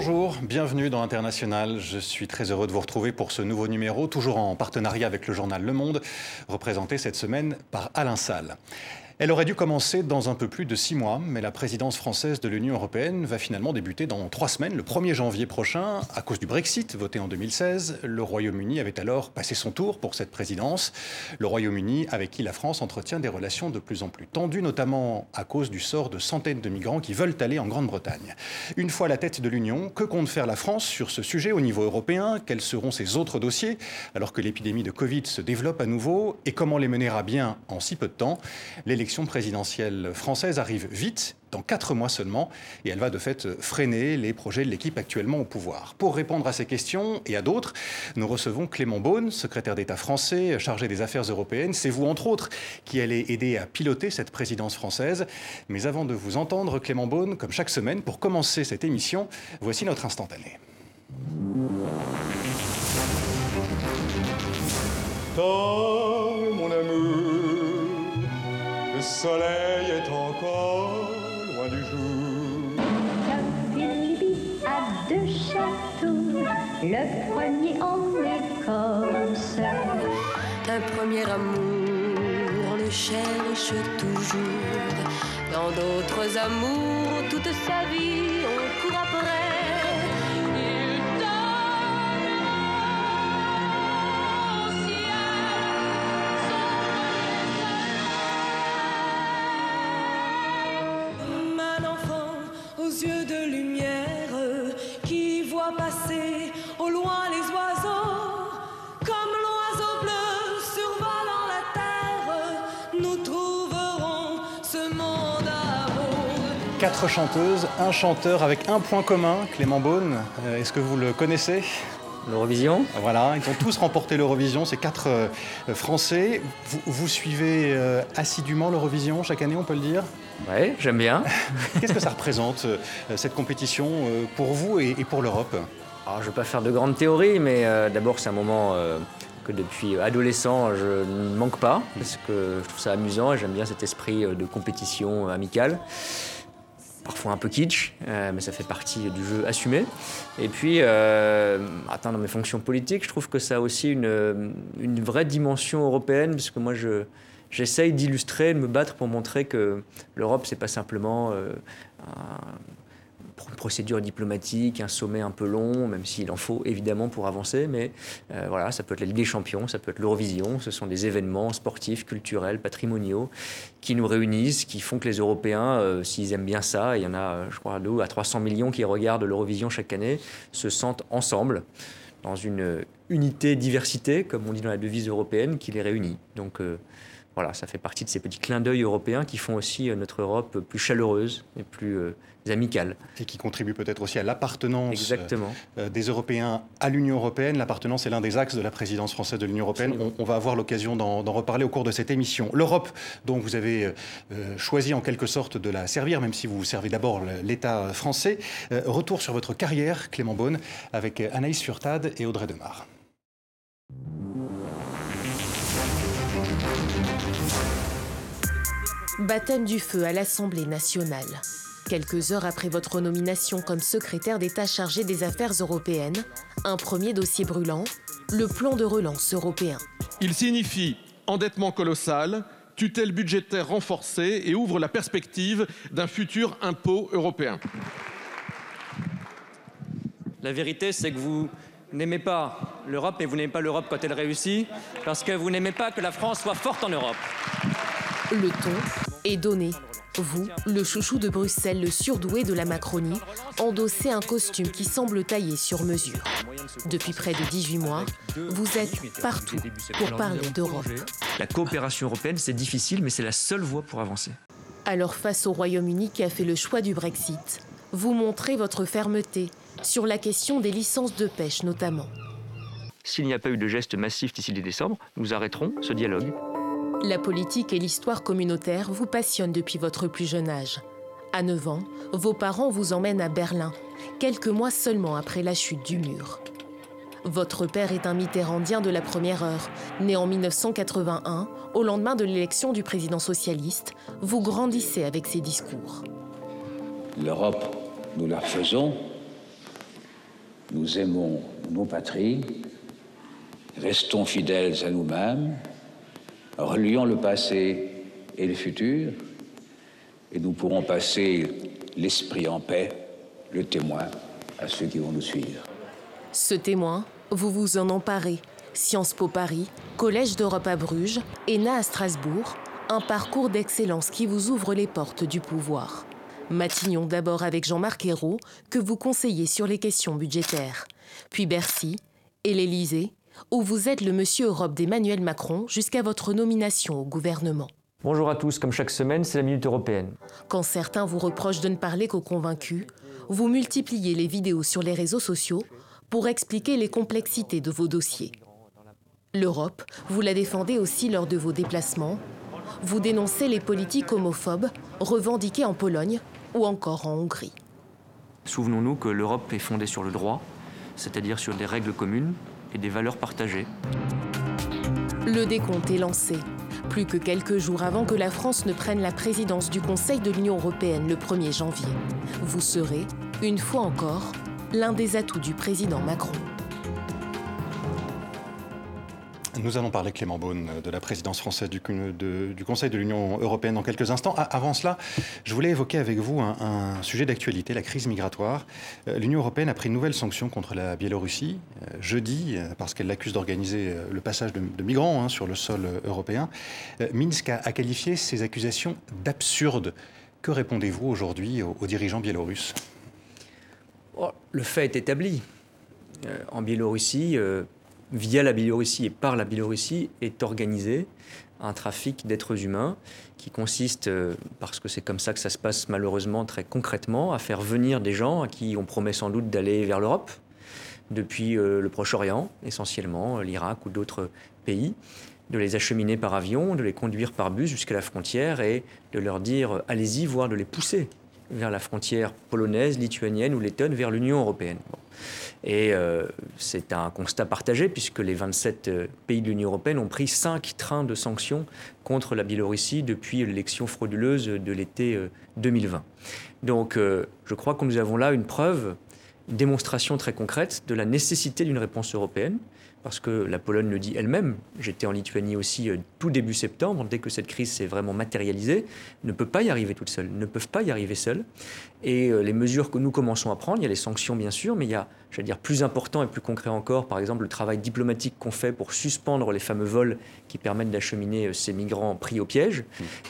Bonjour, bienvenue dans International. Je suis très heureux de vous retrouver pour ce nouveau numéro, toujours en partenariat avec le journal Le Monde, représenté cette semaine par Alain Salle. Elle aurait dû commencer dans un peu plus de six mois, mais la présidence française de l'Union européenne va finalement débuter dans trois semaines, le 1er janvier prochain, à cause du Brexit voté en 2016. Le Royaume-Uni avait alors passé son tour pour cette présidence. Le Royaume-Uni avec qui la France entretient des relations de plus en plus tendues, notamment à cause du sort de centaines de migrants qui veulent aller en Grande-Bretagne. Une fois la tête de l'Union, que compte faire la France sur ce sujet au niveau européen? Quels seront ses autres dossiers? Alors que l'épidémie de Covid se développe à nouveau Et comment les mener à bien en si peu de temps? Présidentielle française arrive vite, dans quatre mois seulement, et elle va de fait freiner les projets de l'équipe actuellement au pouvoir. Pour répondre à ces questions et à d'autres, nous recevons Clément Beaune, secrétaire d'État français chargé des affaires européennes. C'est vous, entre autres, qui allez aider à piloter cette présidence française. Mais avant de vous entendre, Clément Beaune, comme chaque semaine, pour commencer cette émission, voici notre instantané. Soleil est encore loin du jour. Philippe a deux châteaux, le premier en Écosse. Un premier amour, on le cherche toujours. Dans d'autres amours, toute sa vie, on court après. Quatre chanteuses, un chanteur avec un point commun, Clément Beaune. Euh, Est-ce que vous le connaissez? L'Eurovision Voilà, ils ont tous remporté l'Eurovision, ces quatre euh, Français. Vous, vous suivez euh, assidûment l'Eurovision chaque année, on peut le dire? Ouais, j'aime bien. Qu'est-ce que ça représente, cette compétition, pour vous et, et pour l'Europe? Alors, je ne vais pas faire de grandes théories, mais d'abord, c'est un moment que depuis adolescent, je ne manque pas, parce que je trouve ça amusant et j'aime bien cet esprit de compétition amicale. Parfois un peu kitsch, euh, mais ça fait partie du jeu assumé. Et puis, euh, atteindre mes fonctions politiques, je trouve que ça a aussi une, une vraie dimension européenne, parce que moi, je, j'essaye d'illustrer, de me battre pour montrer que l'Europe, c'est pas simplement euh, une procédure diplomatique, un sommet un peu long, même s'il en faut évidemment pour avancer, mais euh, voilà, ça peut être la Ligue des Champions, ça peut être l'Eurovision, ce sont des événements sportifs, culturels, patrimoniaux qui nous réunissent, qui font que les Européens, euh, s'ils aiment bien ça, il y en a, euh, je crois, 2 à 300 millions qui regardent l'Eurovision chaque année, se sentent ensemble dans une unité, diversité, comme on dit dans la devise européenne, qui les réunit. Donc voilà, ça fait partie de ces petits clins d'œil européens qui font aussi euh, notre Europe plus chaleureuse et plus euh, amicale. et qui contribue peut-être aussi à l'appartenance euh, Exactement. euh, des Européens à l'Union européenne. L'appartenance est l'un des axes de la présidence française de l'Union européenne. On, on va avoir l'occasion d'en reparler au cours de cette émission. L'Europe, dont vous avez euh, choisi en quelque sorte de la servir, même si vous servez d'abord l'État français. Retour sur votre carrière, Clément Beaune, avec Anaïs Furtad et Audrey Demar. Baptême du feu à l'Assemblée nationale. Quelques heures après votre nomination comme secrétaire d'État chargé des affaires européennes, un premier dossier brûlant, le plan de relance européen. Il signifie endettement colossal, tutelle budgétaire renforcée et ouvre la perspective d'un futur impôt européen. La vérité, c'est que vous n'aimez pas l'Europe et vous n'aimez pas l'Europe quand elle réussit, parce que vous n'aimez pas que la France soit forte en Europe. Le ton est donné. Vous, le chouchou de Bruxelles, le surdoué de la Macronie, endossez un costume qui semble taillé sur mesure. Depuis près de 18 mois, vous êtes partout pour parler d'Europe. La coopération européenne, c'est difficile, mais c'est la seule voie pour avancer. Alors face au Royaume-Uni qui a fait le choix du Brexit, vous montrez votre fermeté sur la question des licences de pêche notamment. S'il n'y a pas eu de geste massif d'ici le décembre, nous arrêterons ce dialogue. La politique et l'histoire communautaire vous passionnent depuis votre plus jeune âge. À 9 ans, vos parents vous emmènent à Berlin, quelques mois seulement après la chute du mur. Votre père est un Mitterrandien de la première heure. Né en 1981, au lendemain de l'élection du président socialiste, vous grandissez avec ses discours. L'Europe, nous la faisons Nous aimons nos patries, restons fidèles à nous-mêmes, relions le passé et le futur, et nous pourrons passer l'esprit en paix, le témoin à ceux qui vont nous suivre. Ce témoin, vous vous en emparez. Sciences Po Paris, Collège d'Europe à Bruges, ENA à Strasbourg, un parcours d'excellence qui vous ouvre les portes du pouvoir. Matignon d'abord avec Jean-Marc Ayrault, que vous conseillez sur les questions budgétaires. Puis Bercy et l'Élysée, où vous êtes le monsieur Europe d'Emmanuel Macron jusqu'à votre nomination au gouvernement. Bonjour à tous, comme chaque semaine, c'est la Minute Européenne. Quand certains vous reprochent de ne parler qu'aux convaincus, vous multipliez les vidéos sur les réseaux sociaux pour expliquer les complexités de vos dossiers. L'Europe, vous la défendez aussi lors de vos déplacements. Vous dénoncez les politiques homophobes revendiquées en Pologne ou encore en Hongrie. Souvenons-nous que l'Europe est fondée sur le droit, c'est-à-dire sur des règles communes et des valeurs partagées. Le décompte est lancé. Plus que quelques jours avant que la France ne prenne la présidence du Conseil de l'Union européenne le 1er janvier. Vous serez, une fois encore, l'un des atouts du président Macron. Nous allons parler, Clément Beaune, de la présidence française du, Conseil de l'Union européenne dans quelques instants. avant cela, je voulais évoquer avec vous un, sujet d'actualité, la crise migratoire. Euh, L'Union européenne a pris une nouvelle sanction contre la Biélorussie, euh, jeudi, euh, parce qu'elle l'accuse d'organiser le passage de, migrants hein, sur le sol européen. Minsk a, qualifié ces accusations d'absurdes. Que répondez-vous aujourd'hui aux, aux, dirigeants biélorusses? Oh, Le fait est établi. en Biélorussie, via la Biélorussie et par la Biélorussie est organisé un trafic d'êtres humains qui consiste, euh, parce que c'est comme ça que ça se passe malheureusement très concrètement, à faire venir des gens à qui on promet sans doute d'aller vers l'Europe, depuis euh, le Proche-Orient essentiellement, l'Irak ou d'autres pays, de les acheminer par avion, de les conduire par bus jusqu'à la frontière et de leur dire allez-y, voire de les pousser vers la frontière polonaise, lituanienne ou lettonne, vers l'Union européenne. Et euh, c'est un constat partagé puisque les 27 euh, pays de l'Union européenne ont pris cinq trains de sanctions contre la Biélorussie depuis l'élection frauduleuse de l'été euh, 2020. Donc euh, je crois que nous avons là une preuve, une démonstration très concrète de la nécessité d'une réponse européenne parce que la Pologne le dit elle-même, j'étais en Lituanie aussi euh, tout début septembre, dès que cette crise s'est vraiment matérialisée, ne peut pas y arriver toute seule, ne peuvent pas y arriver seuls. Et euh, les mesures que nous commençons à prendre, il y a les sanctions bien sûr, mais il y a, j'allais dire, plus important et plus concret encore, par exemple le travail diplomatique qu'on fait pour suspendre les fameux vols qui permettent d'acheminer euh, ces migrants pris au piège.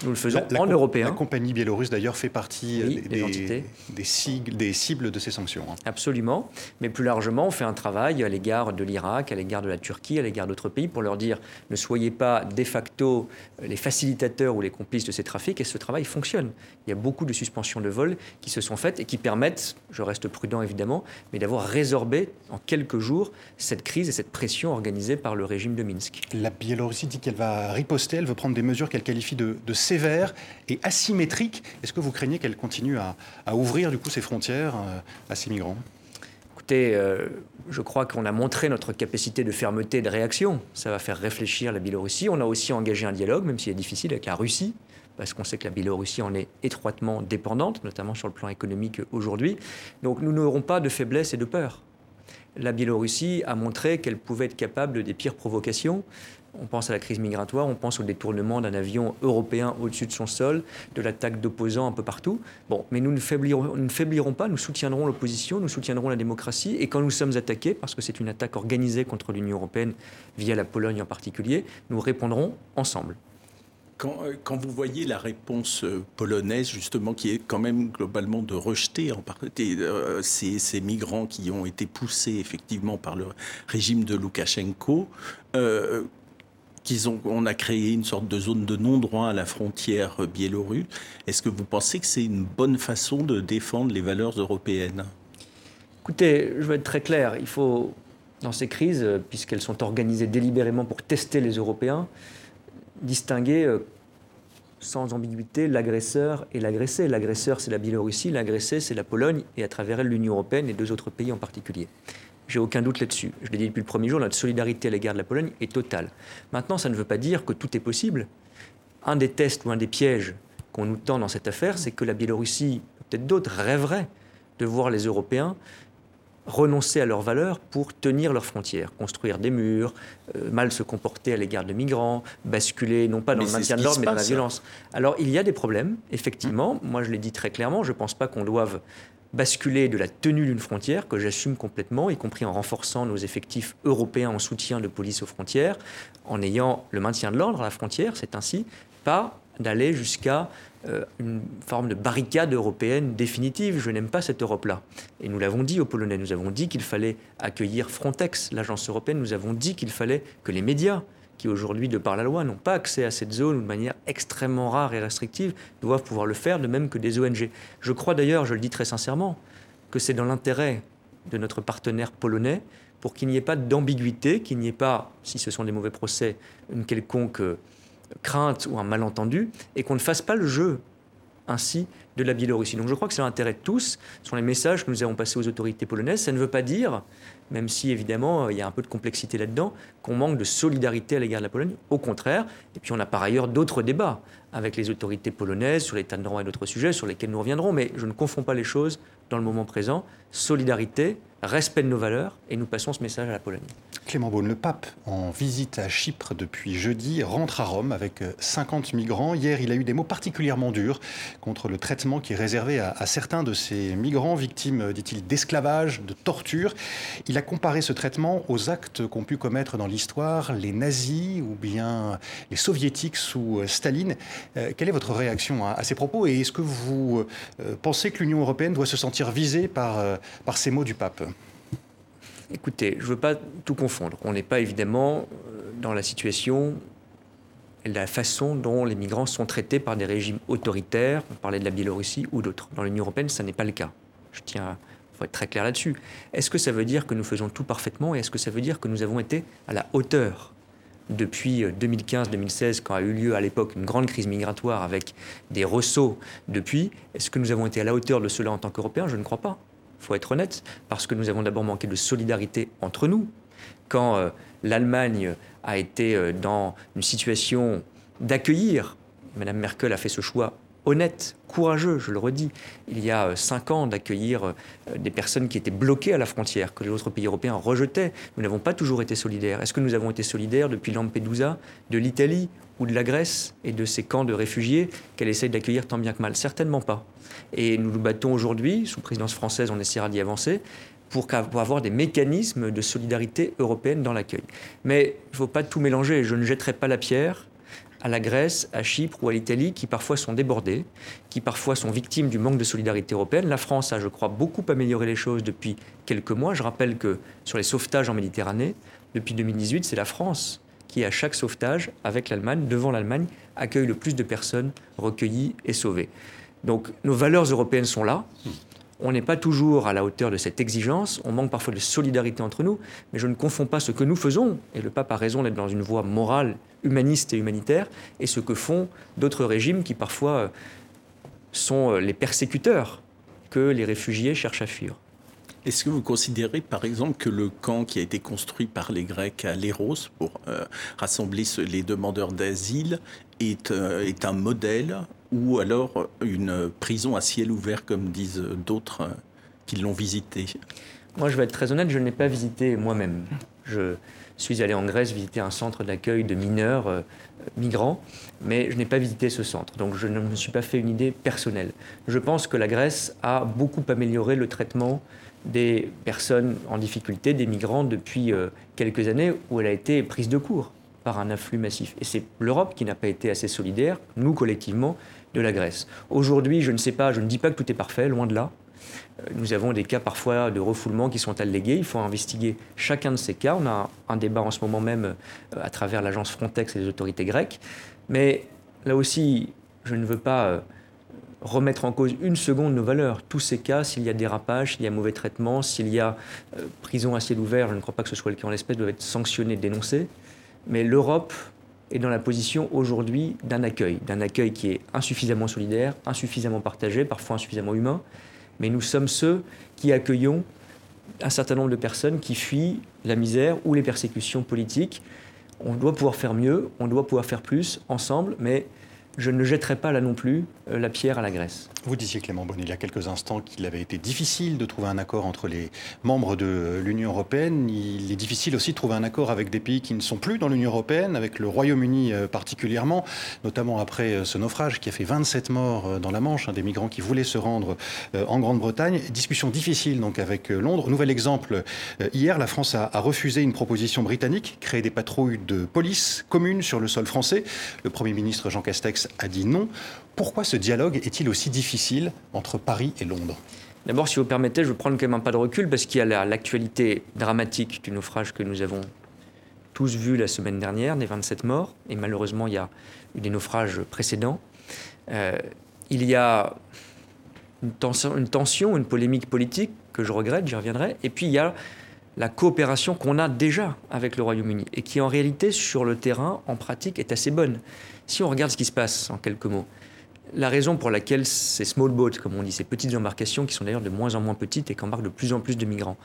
Nous le faisons la, la en européen. La compagnie biélorusse d'ailleurs fait partie Oui, des, des entités. des, sigles- des cibles de ces sanctions. hein. Absolument. Mais plus largement, on fait un travail à l'égard de l'Irak, à l'égard de la Turquie, à l'égard d'autres pays pour leur dire ne soyez pas de facto les facilitateurs ou les complices de ces trafics. Et ce travail fonctionne. Il y a beaucoup de suspensions de vol qui se sont faites et qui permettent, je reste prudent évidemment, mais d'avoir résorbé en quelques jours cette crise et cette pression organisée par le régime de Minsk. La Biélorussie dit qu'elle va riposter, elle veut prendre des mesures qu'elle qualifie de, sévères et asymétriques. Est-ce que vous craignez qu'elle continue à, à ouvrir du coup ses frontières euh, à ces migrants? Écoutez, euh, je crois qu'on a montré notre capacité de fermeté et de réaction. Ça va faire réfléchir la Biélorussie. On a aussi engagé un dialogue, même s'il est difficile, avec la Russie, parce qu'on sait que la Biélorussie en est étroitement dépendante, notamment sur le plan économique aujourd'hui. Donc nous n'aurons pas de faiblesse et de peur. La Biélorussie a montré qu'elle pouvait être capable des pires provocations. On pense à la crise migratoire, on pense au détournement d'un avion européen au-dessus de son sol, de l'attaque d'opposants un peu partout. Bon, mais nous ne, faiblirons, pas, nous soutiendrons l'opposition, nous soutiendrons la démocratie. Et quand nous sommes attaqués, parce que c'est une attaque organisée contre l'Union européenne via la Pologne en particulier, nous répondrons ensemble. Quand, euh, vous voyez la réponse euh, polonaise, justement, qui est quand même globalement de rejeter euh, ces, migrants qui ont été poussés effectivement par le régime de Loukachenko, on a créé une sorte de zone de non-droit à la frontière biélorusse. Est-ce que vous pensez que c'est une bonne façon de défendre les valeurs européennes? Écoutez, je veux être très clair. Il faut, dans ces crises, puisqu'elles sont organisées délibérément pour tester les Européens, distinguer euh, sans ambiguïté l'agresseur et l'agressé. L'agresseur, c'est la Biélorussie, l'agressé, c'est la Pologne, et à travers elle, l'Union européenne et deux autres pays en particulier. J'ai aucun doute là-dessus. Je l'ai dit depuis le premier jour, notre solidarité à l'égard de la Pologne est totale. Maintenant, ça ne veut pas dire que tout est possible. Un des tests ou un des pièges qu'on nous tend dans cette affaire, c'est que la Biélorussie, peut-être d'autres, rêveraient de voir les Européens renoncer à leurs valeurs pour tenir leurs frontières, construire des murs, euh, mal se comporter à l'égard de migrants, basculer non pas dans Mais le maintien de l'ordre mais dans la violence. Alors il y a des problèmes, effectivement. Moi je l'ai dit très clairement, je ne pense pas qu'on doive basculer de la tenue d'une frontière, que j'assume complètement, y compris en renforçant nos effectifs européens en soutien de police aux frontières, en ayant le maintien de l'ordre à la frontière, c'est ainsi, pas d'aller jusqu'à euh, une forme de barricade européenne définitive. Je n'aime pas cette Europe-là. Et nous l'avons dit aux Polonais, nous avons dit qu'il fallait accueillir Frontex, l'agence européenne, nous avons dit qu'il fallait que les médias, qui aujourd'hui, de par la loi, n'ont pas accès à cette zone ou de manière extrêmement rare et restrictive, doivent pouvoir le faire, de même que des ONG. Je crois d'ailleurs, je le dis très sincèrement, que c'est dans l'intérêt de notre partenaire polonais pour qu'il n'y ait pas d'ambiguïté, qu'il n'y ait pas, si ce sont des mauvais procès, une quelconque euh, crainte ou un malentendu, et qu'on ne fasse pas le jeu ainsi de la Biélorussie. Donc je crois que c'est l'intérêt de tous. Ce sont les messages que nous avons passés aux autorités polonaises. Ça ne veut pas dire, même si évidemment euh, il y a un peu de complexité là-dedans, qu'on manque de solidarité à l'égard de la Pologne. Au contraire. Et puis on a par ailleurs d'autres débats avec les autorités polonaises sur l'état de droit et d'autres sujets sur lesquels nous reviendrons. Mais je ne confonds pas les choses dans le moment présent. Solidarité, respect de nos valeurs, et nous passons ce message à la Pologne. Clément Beaune, le pape, en visite à Chypre depuis jeudi, rentre à Rome avec 50 migrants. Hier, il a eu des mots particulièrement durs contre le traitement qui est réservé à, certains de ces migrants, victimes, dit-il, d'esclavage, de torture. Il a comparé ce traitement aux actes qu'ont pu commettre dans l'histoire les nazis ou bien les soviétiques sous Staline. Euh, quelle est votre réaction à, ces propos et est-ce que vous euh, pensez que l'Union européenne doit se sentir visée par, euh, par ces mots du pape? Écoutez, je ne veux pas tout confondre. On n'est pas évidemment euh, dans la situation et la façon dont les migrants sont traités par des régimes autoritaires. On parlait de la Biélorussie ou d'autres. Dans l'Union européenne, ça n'est pas le cas. Je tiens à faut être très clair là-dessus. Est-ce que ça veut dire que nous faisons tout parfaitement et est-ce que ça veut dire que nous avons été à la hauteur depuis 2015-2016, quand a eu lieu à l'époque une grande crise migratoire avec des ressauts depuis, est-ce que nous avons été à la hauteur de cela en tant qu'Européens? Je ne crois pas. Faut être honnête, parce que nous avons d'abord manqué de solidarité entre nous. Quand euh, l'Allemagne a été euh, dans une situation d'accueillir, Madame Merkel a fait ce choix honnête, courageux, je le redis, il y a euh, cinq ans d'accueillir des personnes qui étaient bloquées à la frontière, que les autres pays européens rejetaient. Nous n'avons pas toujours été solidaires. Est-ce que nous avons été solidaires depuis Lampedusa, de l'Italie ou de la Grèce et de ces camps de réfugiés qu'elle essaye d'accueillir tant bien que mal Certainement pas. Et nous nous battons aujourd'hui, sous présidence française, on essaiera d'y avancer, pour, avoir des mécanismes de solidarité européenne dans l'accueil. Mais il ne faut pas tout mélanger. Je ne jetterai pas la pierre à la Grèce, à Chypre ou à l'Italie, qui parfois sont débordés, qui parfois sont victimes du manque de solidarité européenne. La France a, je crois, beaucoup amélioré les choses depuis quelques mois. Je rappelle que sur les sauvetages en Méditerranée, depuis 2018, c'est la France à chaque sauvetage, avec l'Allemagne, devant l'Allemagne, accueille le plus de personnes recueillies et sauvées. Donc nos valeurs européennes sont là. On n'est pas toujours à la hauteur de cette exigence, on manque parfois de solidarité entre nous, mais je ne confonds pas ce que nous faisons, et le pape a raison d'être dans une voie morale, humaniste et humanitaire, et ce que font d'autres régimes qui parfois euh, sont euh, les persécuteurs que les réfugiés cherchent à fuir. Est-ce que vous considérez, par exemple, que le camp qui a été construit par les Grecs à Léros pour euh, rassembler les demandeurs d'asile est, euh, est un modèle ou alors une prison à ciel ouvert, comme disent d'autres euh, qui l'ont visité? Moi, je vais être très honnête, je ne l'ai pas visité moi-même. Je suis allé en Grèce visiter un centre d'accueil de mineurs migrants, mais je n'ai pas visité ce centre. Donc, je ne me suis pas fait une idée personnelle. Je pense que la Grèce a beaucoup amélioré le traitement des personnes en difficulté, des migrants, depuis euh, quelques années où elle a été prise de court par un afflux massif. Et c'est l'Europe qui n'a pas été assez solidaire, nous collectivement, de la Grèce. Aujourd'hui, je ne sais pas, je ne dis pas que tout est parfait, loin de là. Euh, Nous avons des cas parfois de refoulement qui sont allégués. Il faut investiguer chacun de ces cas. On a un débat en ce moment même euh, à travers l'agence Frontex et les autorités grecques. Mais là aussi, je ne veux pas remettre en cause une seconde nos valeurs. Tous ces cas, s'il y a dérapage, s'il y a mauvais traitement, s'il y a euh, prison à ciel ouvert, je ne crois pas que ce soit le cas en l'espèce, doivent être sanctionnés, dénoncés. Mais l'Europe est dans la position aujourd'hui d'un accueil, d'un accueil qui est insuffisamment solidaire, insuffisamment partagé, parfois insuffisamment humain. Mais nous sommes ceux qui accueillons un certain nombre de personnes qui fuient la misère ou les persécutions politiques. On doit pouvoir faire mieux, on doit pouvoir faire plus ensemble, mais je ne jetterai pas là non plus la pierre à. Vous disiez, Clément Bonnet, il y a quelques instants qu'il avait été difficile de trouver un accord entre les membres de l'Union européenne. Il est difficile aussi de trouver un accord avec des pays qui ne sont plus dans l'Union européenne, avec le Royaume-Uni euh, particulièrement, notamment après euh, ce naufrage qui a fait 27 morts dans la Manche, hein, des migrants qui voulaient se rendre en Grande-Bretagne. Discussion difficile donc avec Londres. Nouvel exemple, hier, la France a refusé une proposition britannique, créer des patrouilles de police communes sur le sol français. Le Premier ministre Jean Castex a dit non. Pourquoi ce dialogue est-il aussi difficile entre Paris et Londres? D'abord, si vous permettez, je vais prendre quand même un pas de recul parce qu'il y a l'actualité dramatique du naufrage que nous avons tous vu la semaine dernière, des 27 morts, et malheureusement, il y a eu des naufrages précédents. Euh, il y a une tension, une tension, une polémique politique que je regrette, j'y reviendrai, et puis il y a la coopération qu'on a déjà avec le Royaume-Uni et qui en réalité sur le terrain, en pratique, est assez bonne. Si on regarde ce qui se passe en quelques mots, la raison pour laquelle ces small boats, comme on dit, ces petites embarcations, qui sont d'ailleurs de moins en moins petites et qui embarquent de plus en plus de migrants,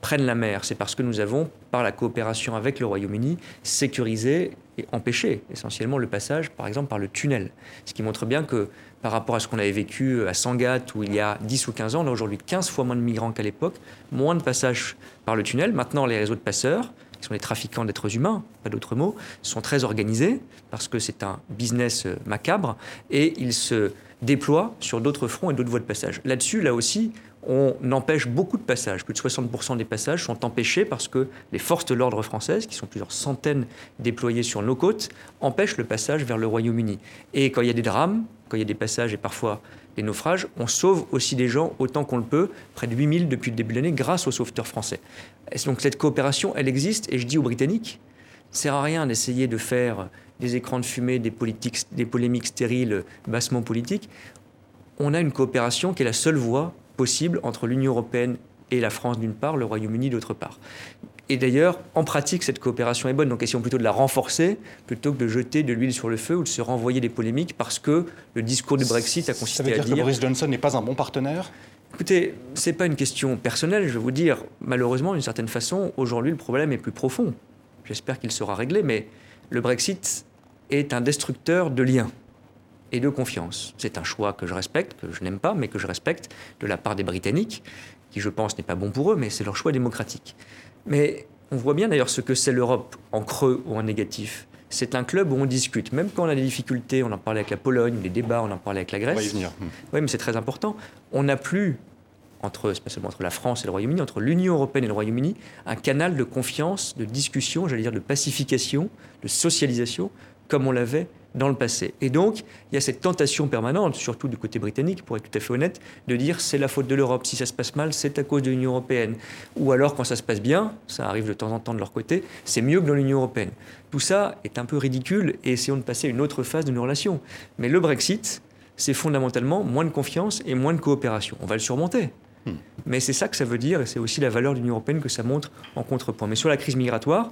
prennent la mer, c'est parce que nous avons, par la coopération avec le Royaume-Uni, sécurisé et empêché essentiellement le passage, par exemple, par le tunnel. Ce qui montre bien que par rapport à ce qu'on avait vécu à Sangatte, où il y a 10 ou 15 ans, on a aujourd'hui 15 fois moins de migrants qu'à l'époque, moins de passages par le tunnel. Maintenant, les réseaux de passeurs, qui sont les trafiquants d'êtres humains, pas d'autres mots, sont très organisés parce que c'est un business euh, macabre et ils se déploient sur d'autres fronts et d'autres voies de passage. Là-dessus, là aussi, on empêche beaucoup de passages. Plus de 60% des passages sont empêchés parce que les forces de l'ordre françaises, qui sont plusieurs centaines déployées sur nos côtes, empêchent le passage vers le Royaume-Uni. Et quand il y a des drames, quand il y a des passages et parfois des naufrages, on sauve aussi des gens autant qu'on le peut, près de 8000 depuis le début de l'année, grâce aux sauveteurs français. donc cette coopération, elle existe, et je dis aux Britanniques, sert à rien d'essayer de faire des écrans de fumée, des, politiques, des polémiques stériles, bassement politiques. On a une coopération qui est la seule voie possible entre l'Union européenne et la France d'une part, le Royaume-Uni d'autre part. Et d'ailleurs, en pratique, cette coopération est bonne. Donc essayons plutôt de la renforcer plutôt que de jeter de l'huile sur le feu ou de se renvoyer des polémiques parce que le discours du Brexit a consisté à dire... Ça veut dire que Boris Johnson n'est pas un bon partenaire? Écoutez, ce n'est pas une question personnelle, je vais vous dire. Malheureusement, d'une certaine façon, aujourd'hui, le problème est plus profond. J'espère qu'il sera réglé, mais le Brexit est un destructeur de liens et de confiance. C'est un choix que je respecte, que je n'aime pas, mais que je respecte de la part des Britanniques, qui, je pense, n'est pas bon pour eux, mais c'est leur choix démocratique. Mais on voit bien d'ailleurs ce que c'est l'Europe en creux ou en négatif. C'est un club où on discute, même quand on a des difficultés, on en parlait avec la Pologne, les débats, on en parlait avec la Grèce. On va y venir. Oui, mais c'est très important. On n'a plus, entre, pas seulement entre la France et le Royaume-Uni, entre l'Union européenne et le Royaume-Uni, un canal de confiance, de discussion, j'allais dire de pacification, de socialisation, comme on l'avait dans le passé. Et donc, il y a cette tentation permanente, surtout du côté britannique, pour être tout à fait honnête, de dire c'est la faute de l'Europe. Si ça se passe mal, c'est à cause de l'Union européenne. Ou alors, quand ça se passe bien, ça arrive de temps en temps de leur côté, c'est mieux que dans l'Union européenne. Tout ça est un peu ridicule et essayons de passer à une autre phase de nos relations. Mais le Brexit, c'est fondamentalement moins de confiance et moins de coopération. On va le surmonter. Hmm. Mais c'est ça que ça veut dire, et c'est aussi la valeur de l'Union européenne que ça montre en contrepoint. Mais sur la crise migratoire,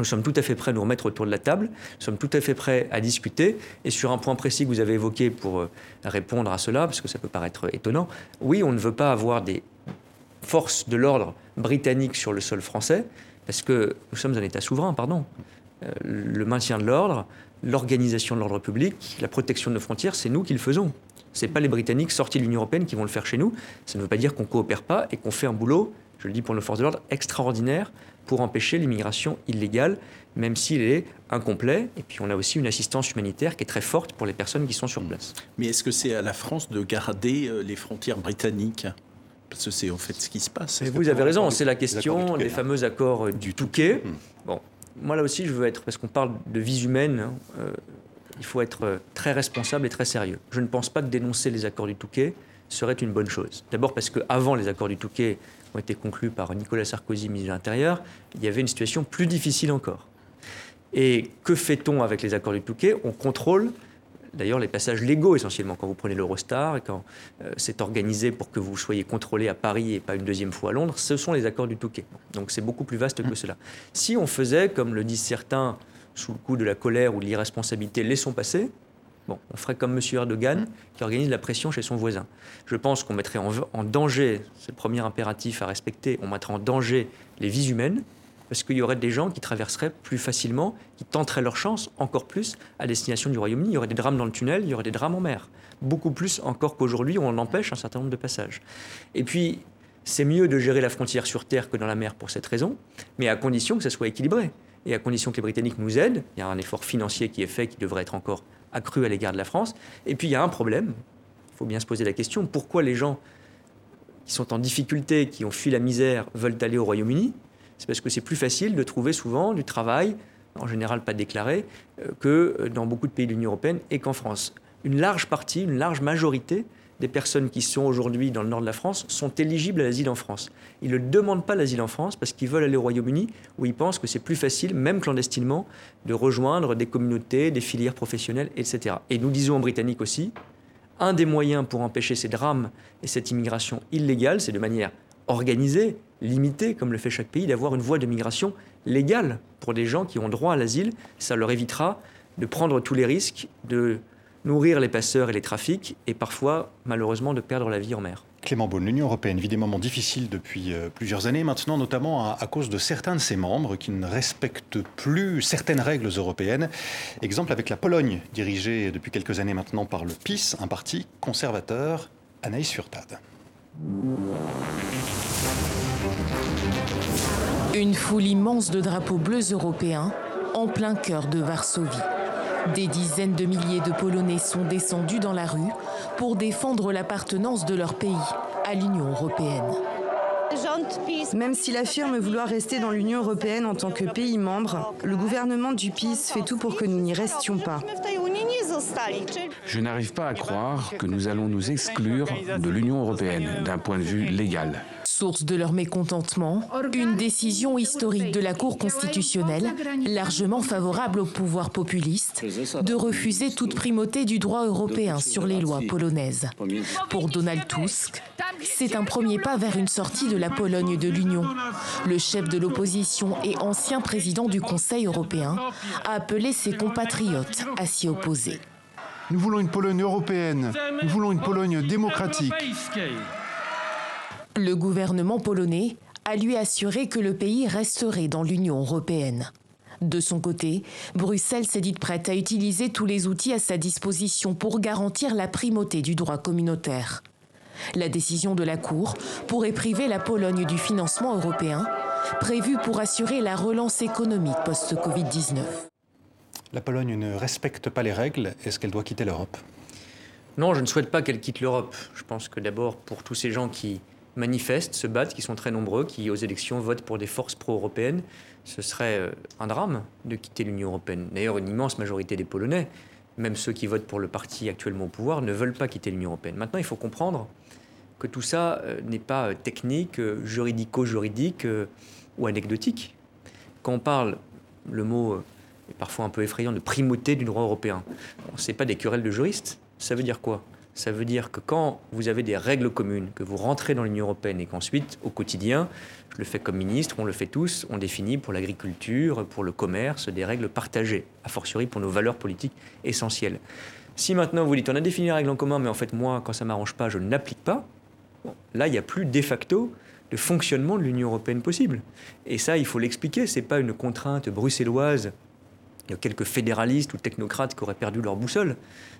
nous sommes tout à fait prêts à nous remettre autour de la table, nous sommes tout à fait prêts à discuter. Et sur un point précis que vous avez évoqué pour euh, répondre à cela, parce que ça peut paraître étonnant, oui, on ne veut pas avoir des forces de l'ordre britanniques sur le sol français, parce que nous sommes un État souverain, pardon. Euh, le maintien de l'ordre, l'organisation de l'ordre public, la protection de nos frontières, c'est nous qui le faisons. Ce n'est pas les Britanniques sortis de l'Union européenne qui vont le faire chez nous. Ça ne veut pas dire qu'on ne coopère pas et qu'on fait un boulot, je le dis pour nos forces de l'ordre, extraordinaire pour empêcher l'immigration illégale, même s'il est incomplet. Et puis on a aussi une assistance humanitaire qui est très forte pour les personnes qui sont sur place. Mais est-ce que c'est à la France de garder euh, les frontières britanniques? Parce que c'est en fait ce qui se passe. vous avez raison, c'est la question des fameux accords euh, du Touquet. Hmm. Bon, moi là aussi je veux être, parce qu'on parle de vie humaine, hein, euh, il faut être très responsable et très sérieux. Je ne pense pas que dénoncer les accords du Touquet serait une bonne chose. D'abord parce qu'avant les accords du Touquet, ont été conclus par Nicolas Sarkozy, ministre de l'Intérieur, il y avait une situation plus difficile encore. Et que fait-on avec les accords du Touquet? On contrôle d'ailleurs les passages légaux essentiellement. Quand vous prenez l'Eurostar et quand euh, c'est organisé pour que vous soyez contrôlé à Paris et pas une deuxième fois à Londres, ce sont les accords du Touquet. Donc c'est beaucoup plus vaste que cela. Si on faisait, comme le disent certains, sous le coup de la colère ou de l'irresponsabilité, laissons passer, On ferait comme M. Erdogan qui organise la pression chez son voisin. Je pense qu'on mettrait en, danger, c'est le premier impératif à respecter, on mettrait en danger les vies humaines parce qu'il y aurait des gens qui traverseraient plus facilement, qui tenteraient leur chance encore plus à destination du Royaume-Uni. Il y aurait des drames dans le tunnel, il y aurait des drames en mer. Beaucoup plus encore qu'aujourd'hui où on empêche un certain nombre de passages. Et puis, c'est mieux de gérer la frontière sur terre que dans la mer pour cette raison, mais à condition que ça soit équilibré. Et à condition que les Britanniques nous aident, il y a un effort financier qui est fait qui devrait être encore accru à l'égard de la France. Et puis il y a un problème, il faut bien se poser la question, pourquoi les gens qui sont en difficulté, qui ont fui la misère, veulent aller au Royaume-Uni? C'est parce que c'est plus facile de trouver souvent du travail, en général pas déclaré, euh, que dans beaucoup de pays de l'Union européenne et qu'en France. Une large partie, une large majorité des personnes qui sont aujourd'hui dans le nord de la France sont éligibles à l'asile en France. Ils ne demandent pas l'asile en France parce qu'ils veulent aller au Royaume-Uni où ils pensent que c'est plus facile, même clandestinement, de rejoindre des communautés, des filières professionnelles, etc. Et nous disons en Britannique aussi, un des moyens pour empêcher ces drames et cette immigration illégale, c'est de manière organisée, limitée, comme le fait chaque pays, d'avoir une voie de migration légale pour des gens qui ont droit à l'asile. Ça leur évitera de prendre tous les risques, de nourrir les passeurs et les trafics, et parfois, malheureusement, de perdre la vie en mer. Clément Beaune, l'Union européenne vit des moments difficiles depuis euh, plusieurs années maintenant, notamment à, à, cause de certains de ses membres qui ne respectent plus certaines règles européennes. Exemple avec la Pologne, dirigée depuis quelques années maintenant par le PiS, un parti conservateur. Anaïs Furtad. Une foule immense de drapeaux bleus européens en plein cœur de Varsovie. Des dizaines de milliers de Polonais sont descendus dans la rue pour défendre l'appartenance de leur pays à l'Union européenne. Même s'il affirme vouloir rester dans l'Union européenne en tant que pays membre, le gouvernement du PiS fait tout pour que nous n'y restions pas. Je n'arrive pas à croire que nous allons nous exclure de l'Union européenne d'un point de vue légal. Source de leur mécontentement, une décision historique de la Cour constitutionnelle, largement favorable au pouvoir populiste, de refuser toute primauté du droit européen sur les lois polonaises. Pour Donald Tusk, c'est un premier pas vers une sortie de la Pologne de l'Union. Le chef de l'opposition et ancien président du Conseil européen a appelé ses compatriotes à s'y opposer. Nous voulons une Pologne européenne, nous voulons une Pologne démocratique. Le gouvernement polonais a lui assuré que le pays resterait dans l'Union européenne. De son côté, Bruxelles s'est dite prête à utiliser tous les outils à sa disposition pour garantir la primauté du droit communautaire. La décision de la Cour pourrait priver la Pologne du financement européen, prévu pour assurer la relance économique post-Covid-19. La Pologne ne respecte pas les règles. Est-ce qu'elle doit quitter l'Europe? Non, je ne souhaite pas qu'elle quitte l'Europe. Je pense que d'abord, pour tous ces gens qui manifestent, se battent, qui sont très nombreux, qui aux élections votent pour des forces pro-européennes, ce serait euh, un drame de quitter l'Union européenne. D'ailleurs, une immense majorité des Polonais, même ceux qui votent pour le parti actuellement au pouvoir, ne veulent pas quitter l'Union européenne. Maintenant, il faut comprendre que tout ça euh, n'est pas euh, technique, juridico-juridique ou anecdotique. Quand on parle, le mot est parfois un peu effrayant, de primauté du droit européen, ce n'est pas des querelles de juristes. Ça veut dire quoi? Ça veut dire que quand vous avez des règles communes, que vous rentrez dans l'Union européenne et qu'ensuite, au quotidien, je le fais comme ministre, on le fait tous, on définit pour l'agriculture, pour le commerce, des règles partagées, a fortiori pour nos valeurs politiques essentielles. Si maintenant vous dites on a défini les règles en commun, mais en fait moi, quand ça m'arrange pas, je ne l'applique pas, là il n'y a plus de facto de fonctionnement de l'Union européenne possible. Et ça, il faut l'expliquer, ce n'est pas une contrainte bruxelloise il y a quelques fédéralistes ou technocrates qui auraient perdu leur boussole.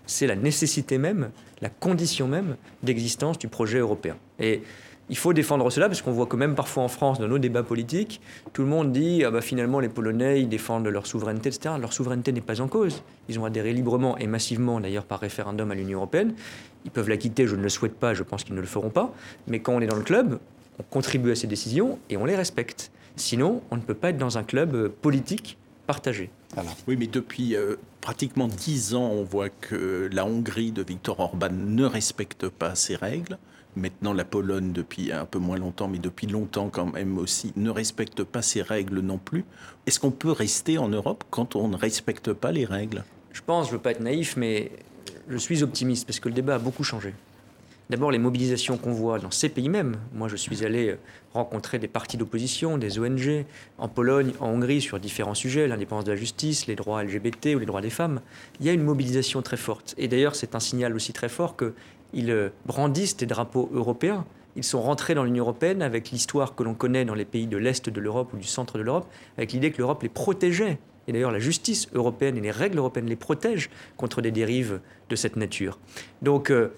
C'est la nécessité même, la condition même d'existence du projet européen. Et il faut défendre cela parce qu'on voit que même parfois en France, dans nos débats politiques, tout le monde dit ah bah finalement les Polonais ils défendent leur souveraineté, etc. Leur souveraineté n'est pas en cause. Ils ont adhéré librement et massivement, d'ailleurs par référendum à l'Union européenne. Ils peuvent la quitter, je ne le souhaite pas, je pense qu'ils ne le feront pas. Mais quand on est dans le club, on contribue à ces décisions et on les respecte. Sinon, on ne peut pas être dans un club politique partagé. Oui, mais depuis euh, pratiquement dix ans, on voit que la Hongrie de Viktor Orban ne respecte pas ces règles. Maintenant, la Pologne, depuis un peu moins longtemps, mais depuis longtemps quand même aussi, ne respecte pas ces règles non plus. Est-ce qu'on peut rester en Europe quand on ne respecte pas les règles? Je pense, je ne veux pas être naïf, mais je suis optimiste parce que le débat a beaucoup changé. D'abord, les mobilisations qu'on voit dans ces pays mêmes. Moi, je suis allé rencontrer des partis d'opposition, des ONG, en Pologne, en Hongrie, sur différents sujets, l'indépendance de la justice, les droits LGBT ou les droits des femmes. Il y a une mobilisation très forte. Et d'ailleurs, c'est un signal aussi très fort qu'ils brandissent des drapeaux européens ils sont rentrés dans l'Union européenne avec l'histoire que l'on connaît dans les pays de l'Est de l'Europe ou du centre de l'Europe, avec l'idée que l'Europe les protégeait. Et d'ailleurs, la justice européenne et les règles européennes les protègent contre des dérives de cette nature. Donc, euh,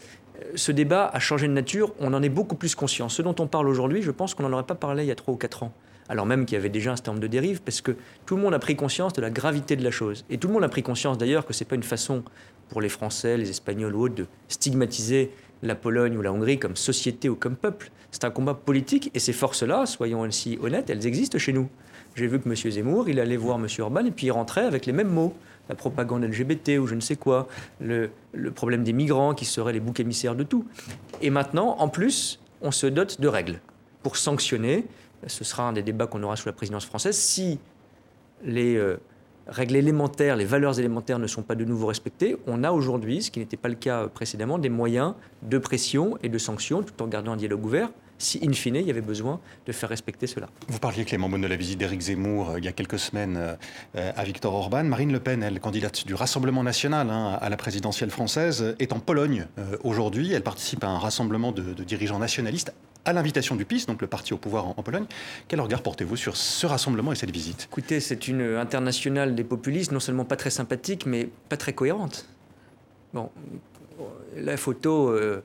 ce débat a changé de nature, on en est beaucoup plus conscient. Ce dont on parle aujourd'hui, je pense qu'on n'en aurait pas parlé il y a 3 ou 4 ans alors même qu'il y avait déjà un certain nombre de dérives, parce que tout le monde a pris conscience de la gravité de la chose. Et tout le monde a pris conscience d'ailleurs que ce n'est pas une façon pour les Français, les Espagnols ou autres de stigmatiser la Pologne ou la Hongrie comme société ou comme peuple. C'est un combat politique et ces forces-là, soyons ainsi honnêtes, elles existent chez nous. J'ai vu que M. Zemmour, il allait voir M. Orban et puis il rentrait avec les mêmes mots. La propagande LGBT ou je ne sais quoi, le, problème des migrants qui seraient les boucs émissaires de tout. Et maintenant, en plus, on se dote de règles pour sanctionner ce sera un des débats qu'on aura sous la présidence française, si les euh, règles élémentaires, les valeurs élémentaires ne sont pas de nouveau respectées, on a aujourd'hui, ce qui n'était pas le cas précédemment, des moyens de pression et de sanctions, tout en gardant un dialogue ouvert, si in fine il y avait besoin de faire respecter cela. Vous parliez, Clément Beaune, de la visite d'Éric Zemmour euh, il y a quelques semaines euh, à Victor Orban. Marine Le Pen, elle, candidate du Rassemblement national hein, à la présidentielle française, est en Pologne aujourd'hui. Elle participe à un rassemblement de, de dirigeants nationalistes à l'invitation du PIS, donc le parti au pouvoir en, Pologne. Quel regard portez-vous sur ce rassemblement et cette visite? Écoutez, c'est une internationale des populistes, non seulement pas très sympathique, mais pas très cohérente. Bon, la photo euh,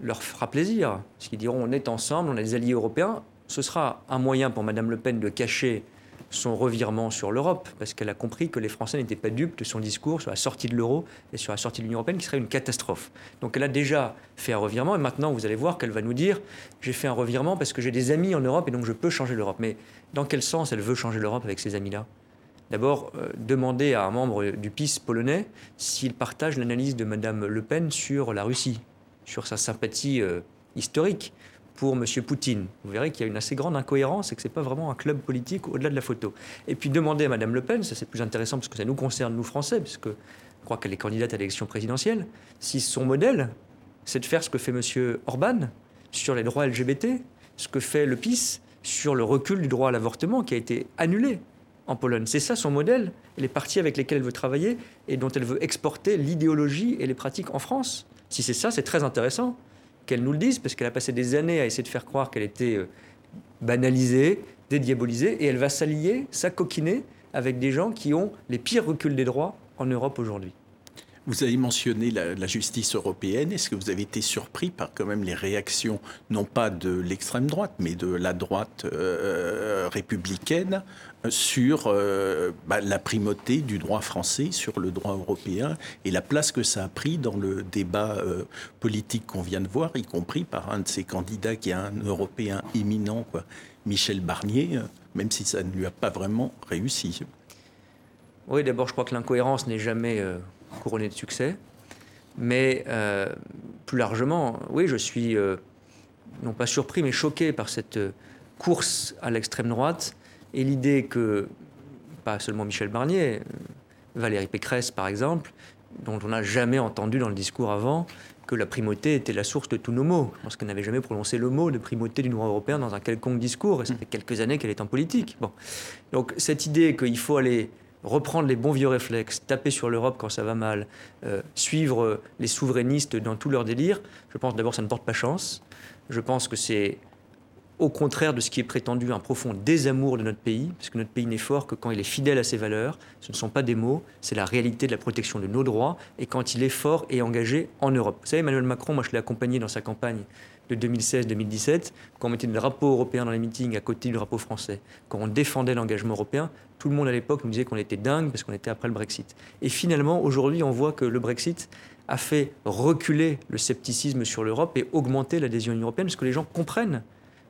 leur fera plaisir, parce qu'ils diront on est ensemble, on a des alliés européens. Ce sera un moyen pour Mme Le Pen de cacher son revirement sur l'Europe, parce qu'elle a compris que les Français n'étaient pas dupes de son discours sur la sortie de l'euro et sur la sortie de l'Union européenne, qui serait une catastrophe. Donc elle a déjà fait un revirement, et maintenant vous allez voir qu'elle va nous dire j'ai fait un revirement parce que j'ai des amis en Europe et donc je peux changer l'Europe. Mais dans quel sens elle veut changer l'Europe avec ces amis-là? D'abord, euh, demander à un membre du PIS polonais s'il partage l'analyse de Mme Le Pen sur la Russie, sur sa sympathie euh, historique pour M. Poutine. Vous verrez qu'il y a une assez grande incohérence et que ce n'est pas vraiment un club politique au-delà de la photo. Et puis demander à Mme Le Pen, ça c'est plus intéressant parce que ça nous concerne, nous Français, puisque je crois qu'elle est candidate à l'élection présidentielle, si son modèle, c'est de faire ce que fait M. Orban sur les droits LGBT, ce que fait le PIS sur le recul du droit à l'avortement qui a été annulé en Pologne. C'est ça son modèle, les partis avec lesquels elle veut travailler et dont elle veut exporter l'idéologie et les pratiques en France. Si c'est ça, c'est très intéressant qu'elle nous le dise, parce qu'elle a passé des années à essayer de faire croire qu'elle était euh, banalisée, dédiabolisée, et elle va s'allier, s'acoquiner avec des gens qui ont les pires reculs des droits en Europe aujourd'hui. Vous avez mentionné la, justice européenne. Est-ce que vous avez été surpris par quand même les réactions, non pas de l'extrême droite, mais de la droite euh, républicaine, sur euh, bah, la primauté du droit français sur le droit européen et la place que ça a pris dans le débat euh, politique qu'on vient de voir, y compris par un de ces candidats qui est un Européen éminent, quoi, Michel Barnier, même si ça ne lui a pas vraiment réussi. Oui, d'abord, je crois que l'incohérence n'est jamais euh, couronnée de succès. Mais plus largement, oui, je suis non pas surpris, mais choqué par cette course à l'extrême droite et l'idée que, pas seulement Michel Barnier, Valérie Pécresse par exemple, dont on n'a jamais entendu dans le discours avant que la primauté était la source de tous nos mots. Parce qu'elle n'avait jamais prononcé le mot de primauté du droit européen dans un quelconque discours, et ça fait quelques années qu'elle est en politique. Bon. Donc cette idée qu'il faut aller reprendre les bons vieux réflexes, taper sur l'Europe quand ça va mal, euh, suivre les souverainistes dans tout leur délire, je pense d'abord ça ne porte pas chance. Je pense que c'est au contraire de ce qui est prétendu, un profond désamour de notre pays, parce que notre pays n'est fort que quand il est fidèle à ses valeurs. Ce ne sont pas des mots, c'est la réalité de la protection de nos droits, et quand il est fort et engagé en Europe. Vous savez, Emmanuel Macron, moi je l'ai accompagné dans sa campagne de 2016-2017, quand on mettait le drapeau européen dans les meetings à côté du drapeau français, quand on défendait l'engagement européen, tout le monde à l'époque nous disait qu'on était dingue parce qu'on était après le Brexit. Et finalement, aujourd'hui, on voit que le Brexit a fait reculer le scepticisme sur l'Europe et augmenter l'adhésion européenne, parce que les gens comprennent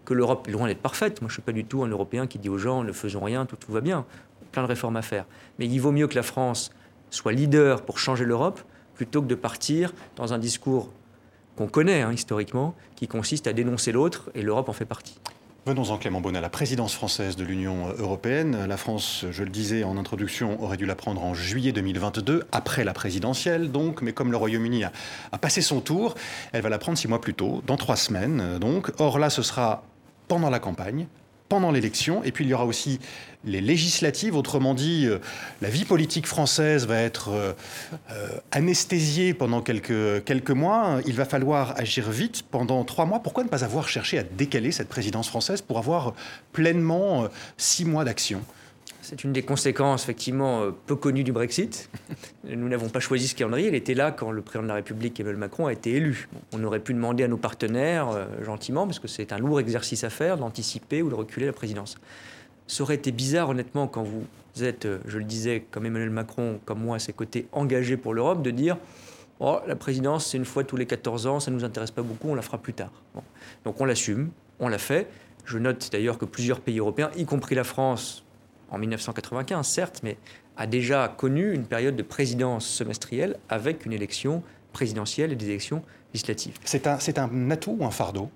que l'Europe est loin d'être parfaite. Moi, je ne suis pas du tout un Européen qui dit aux gens ne faisons rien, tout, tout va bien. Plein de réformes à faire. Mais il vaut mieux que la France soit leader pour changer l'Europe plutôt que de partir dans un discours qu'on connaît hein, historiquement, qui consiste à dénoncer l'autre, et l'Europe en fait partie. Venons-en, Clément Bonnet, la présidence française de l'Union européenne. La France, je le disais en introduction, aurait dû la prendre en juillet 2022, après la présidentielle donc, mais comme le Royaume-Uni a, a, passé son tour, elle va la prendre six mois plus tôt, dans trois semaines donc. Or là, ce sera pendant la campagne, pendant l'élection. Et puis il y aura aussi les législatives, autrement dit, euh, la vie politique française va être euh, euh, anesthésiée pendant quelques, quelques mois. Il va falloir agir vite pendant trois mois. Pourquoi ne pas avoir cherché à décaler cette présidence française pour avoir pleinement six mois d'action? C'est une des conséquences effectivement euh, peu connues du Brexit. Nous n'avons pas choisi ce calendrier. Il était là quand le président de la République, Emmanuel Macron, a été élu. On aurait pu demander à nos partenaires, euh, gentiment, parce que c'est un lourd exercice à faire, d'anticiper ou de reculer la présidence. Ça aurait été bizarre, honnêtement, quand vous êtes, euh, je le disais, comme Emmanuel Macron, comme moi, à ses côtés, engagé pour l'Europe, de dire Oh, la présidence, c'est une fois tous les 14 ans, ça ne nous intéresse pas beaucoup, on la fera plus tard. Donc on l'assume, on l'a fait. Je note d'ailleurs que plusieurs pays européens, y compris la France, en 1995, certes, mais a déjà connu une période de présidence semestrielle avec une élection présidentielle et des élections législatives. C'est un, c'est un atout ou un fardeau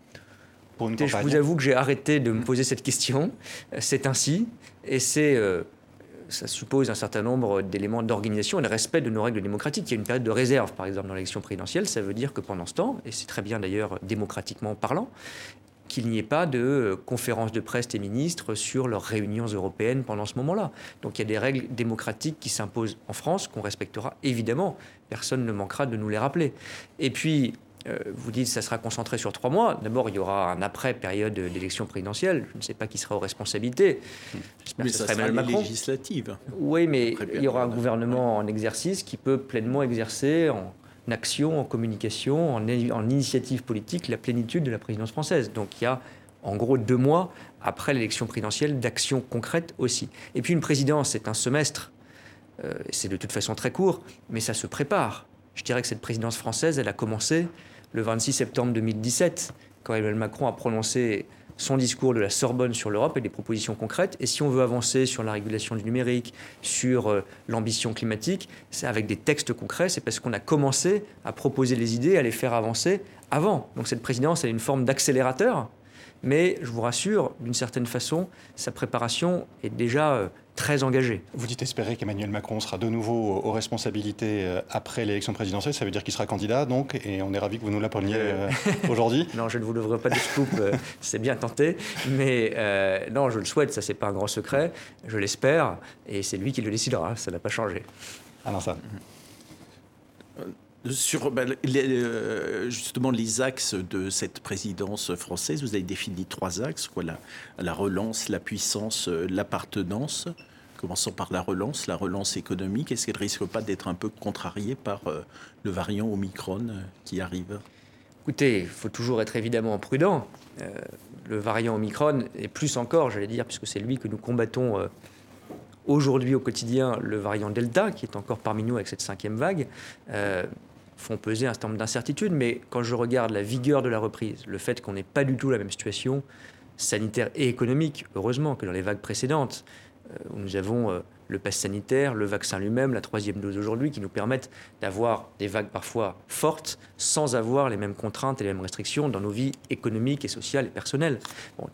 pour une je vous avoue que j'ai arrêté de me poser cette question. C'est ainsi, et c'est, euh, ça suppose un certain nombre d'éléments d'organisation et de respect de nos règles démocratiques. Il y a une période de réserve, par exemple, dans l'élection présidentielle. Ça veut dire que pendant ce temps, et c'est très bien d'ailleurs démocratiquement parlant, qu'il n'y ait pas de euh, conférence de presse des ministres sur leurs réunions européennes pendant ce moment-là. Donc il y a des règles démocratiques qui s'imposent en France, qu'on respectera évidemment. Personne ne manquera de nous les rappeler. Et puis, euh, vous dites que ça sera concentré sur trois mois. D'abord, il y aura un après-période d'élection présidentielle. Je ne sais pas qui sera aux responsabilités. J'espère Mais que ce ça sera sera Emmanuel Macron. législatives. Oui, mais Après il y aura un période. gouvernement en exercice qui peut pleinement exercer en action, en communication, en, en initiative politique la plénitude de la présidence française. Donc il y a en gros deux mois après l'élection présidentielle d'action concrète aussi. Et puis une présidence, c'est un semestre. Euh, c'est de toute façon très court, mais ça se prépare. Je dirais que cette présidence française, elle a commencé le 26 septembre 2017, quand Emmanuel Macron a prononcé son discours de la Sorbonne sur l'Europe et des propositions concrètes. Et si on veut avancer sur la régulation du numérique, sur euh, l'ambition climatique, c'est avec des textes concrets, c'est parce qu'on a commencé à proposer les idées, à les faire avancer avant. Donc cette présidence, elle est une forme d'accélérateur, mais je vous rassure, d'une certaine façon, sa préparation est déjà euh, très engagée. Vous dites espérer qu'Emmanuel Macron sera de nouveau aux responsabilités euh, après l'élection présidentielle. Ça veut dire qu'il sera candidat, donc, et on est ravi que vous nous l'appreniez euh, aujourd'hui. Non, je ne vous livrerai pas de scoop, euh, c'est bien tenté, mais euh, non, je le souhaite, ça c'est pas un grand secret, je l'espère, et c'est lui qui le décidera, ça n'a pas changé. Alors ça. Sur ben, les, euh, justement les axes de cette présidence française, vous avez défini trois axes, la, la relance, la puissance, euh, l'appartenance. Commençons par la relance, la relance économique. Est-ce qu'elle risque pas d'être un peu contrariée par euh, le variant Omicron qui arrive? Écoutez, il faut toujours être évidemment prudent. Le variant Omicron, et plus encore, j'allais dire, puisque c'est lui que nous combattons aujourd'hui au quotidien, le variant Delta, qui est encore parmi nous avec cette cinquième vague, font peser un certain nombre d'incertitudes. Mais quand je regarde la vigueur de la reprise, le fait qu'on n'ait pas du tout la même situation sanitaire et économique, heureusement que dans les vagues précédentes, euh, où nous avons euh, le pass sanitaire, le vaccin lui-même, la troisième dose aujourd'hui, qui nous permettent d'avoir des vagues parfois fortes sans avoir les mêmes contraintes et les mêmes restrictions dans nos vies économiques et sociales et personnelles.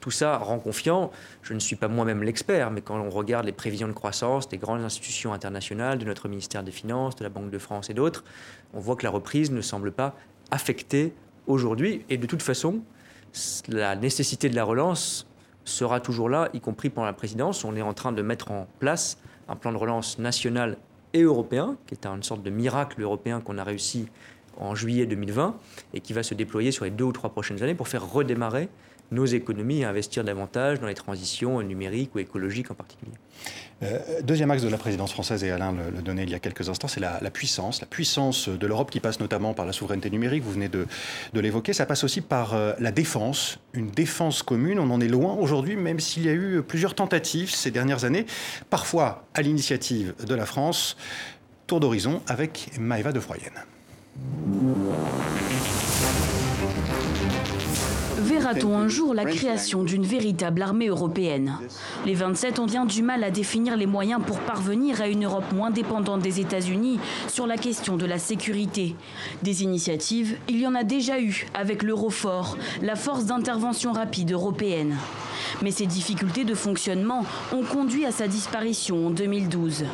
Tout ça rend confiant. Je ne suis pas moi-même l'expert, mais quand on regarde les prévisions de croissance des grandes institutions internationales, de notre ministère des Finances, de la Banque de France et d'autres, on voit que la reprise ne semble pas affectée aujourd'hui. Et de toute façon, la nécessité de la relance sera toujours là, y compris pendant la présidence. On est en train de mettre en place un plan de relance national et européen, qui est une sorte de miracle européen qu'on a réussi en juillet 2020 et qui va se déployer sur les deux ou trois prochaines années pour faire redémarrer nos économies et investir davantage dans les transitions numériques ou écologiques en particulier. Euh, deuxième axe de la présidence française, et Alain le, donnait il y a quelques instants, c'est la, puissance. La puissance de l'Europe qui passe notamment par la souveraineté numérique, vous venez de, de l'évoquer. Ça passe aussi par euh, la défense, une défense commune. On en est loin aujourd'hui, même s'il y a eu plusieurs tentatives ces dernières années, parfois à l'initiative de la France. Tour d'horizon avec Maëva de Froyenne. Verra-t-on un jour la création d'une véritable armée européenne? Les 27 ont bien du mal à définir les moyens pour parvenir à une Europe moins dépendante des États-Unis sur la question de la sécurité. Des initiatives, il y en a déjà eu avec l'Eurofort, la force d'intervention rapide européenne. Mais ces difficultés de fonctionnement ont conduit à sa disparition en 2012.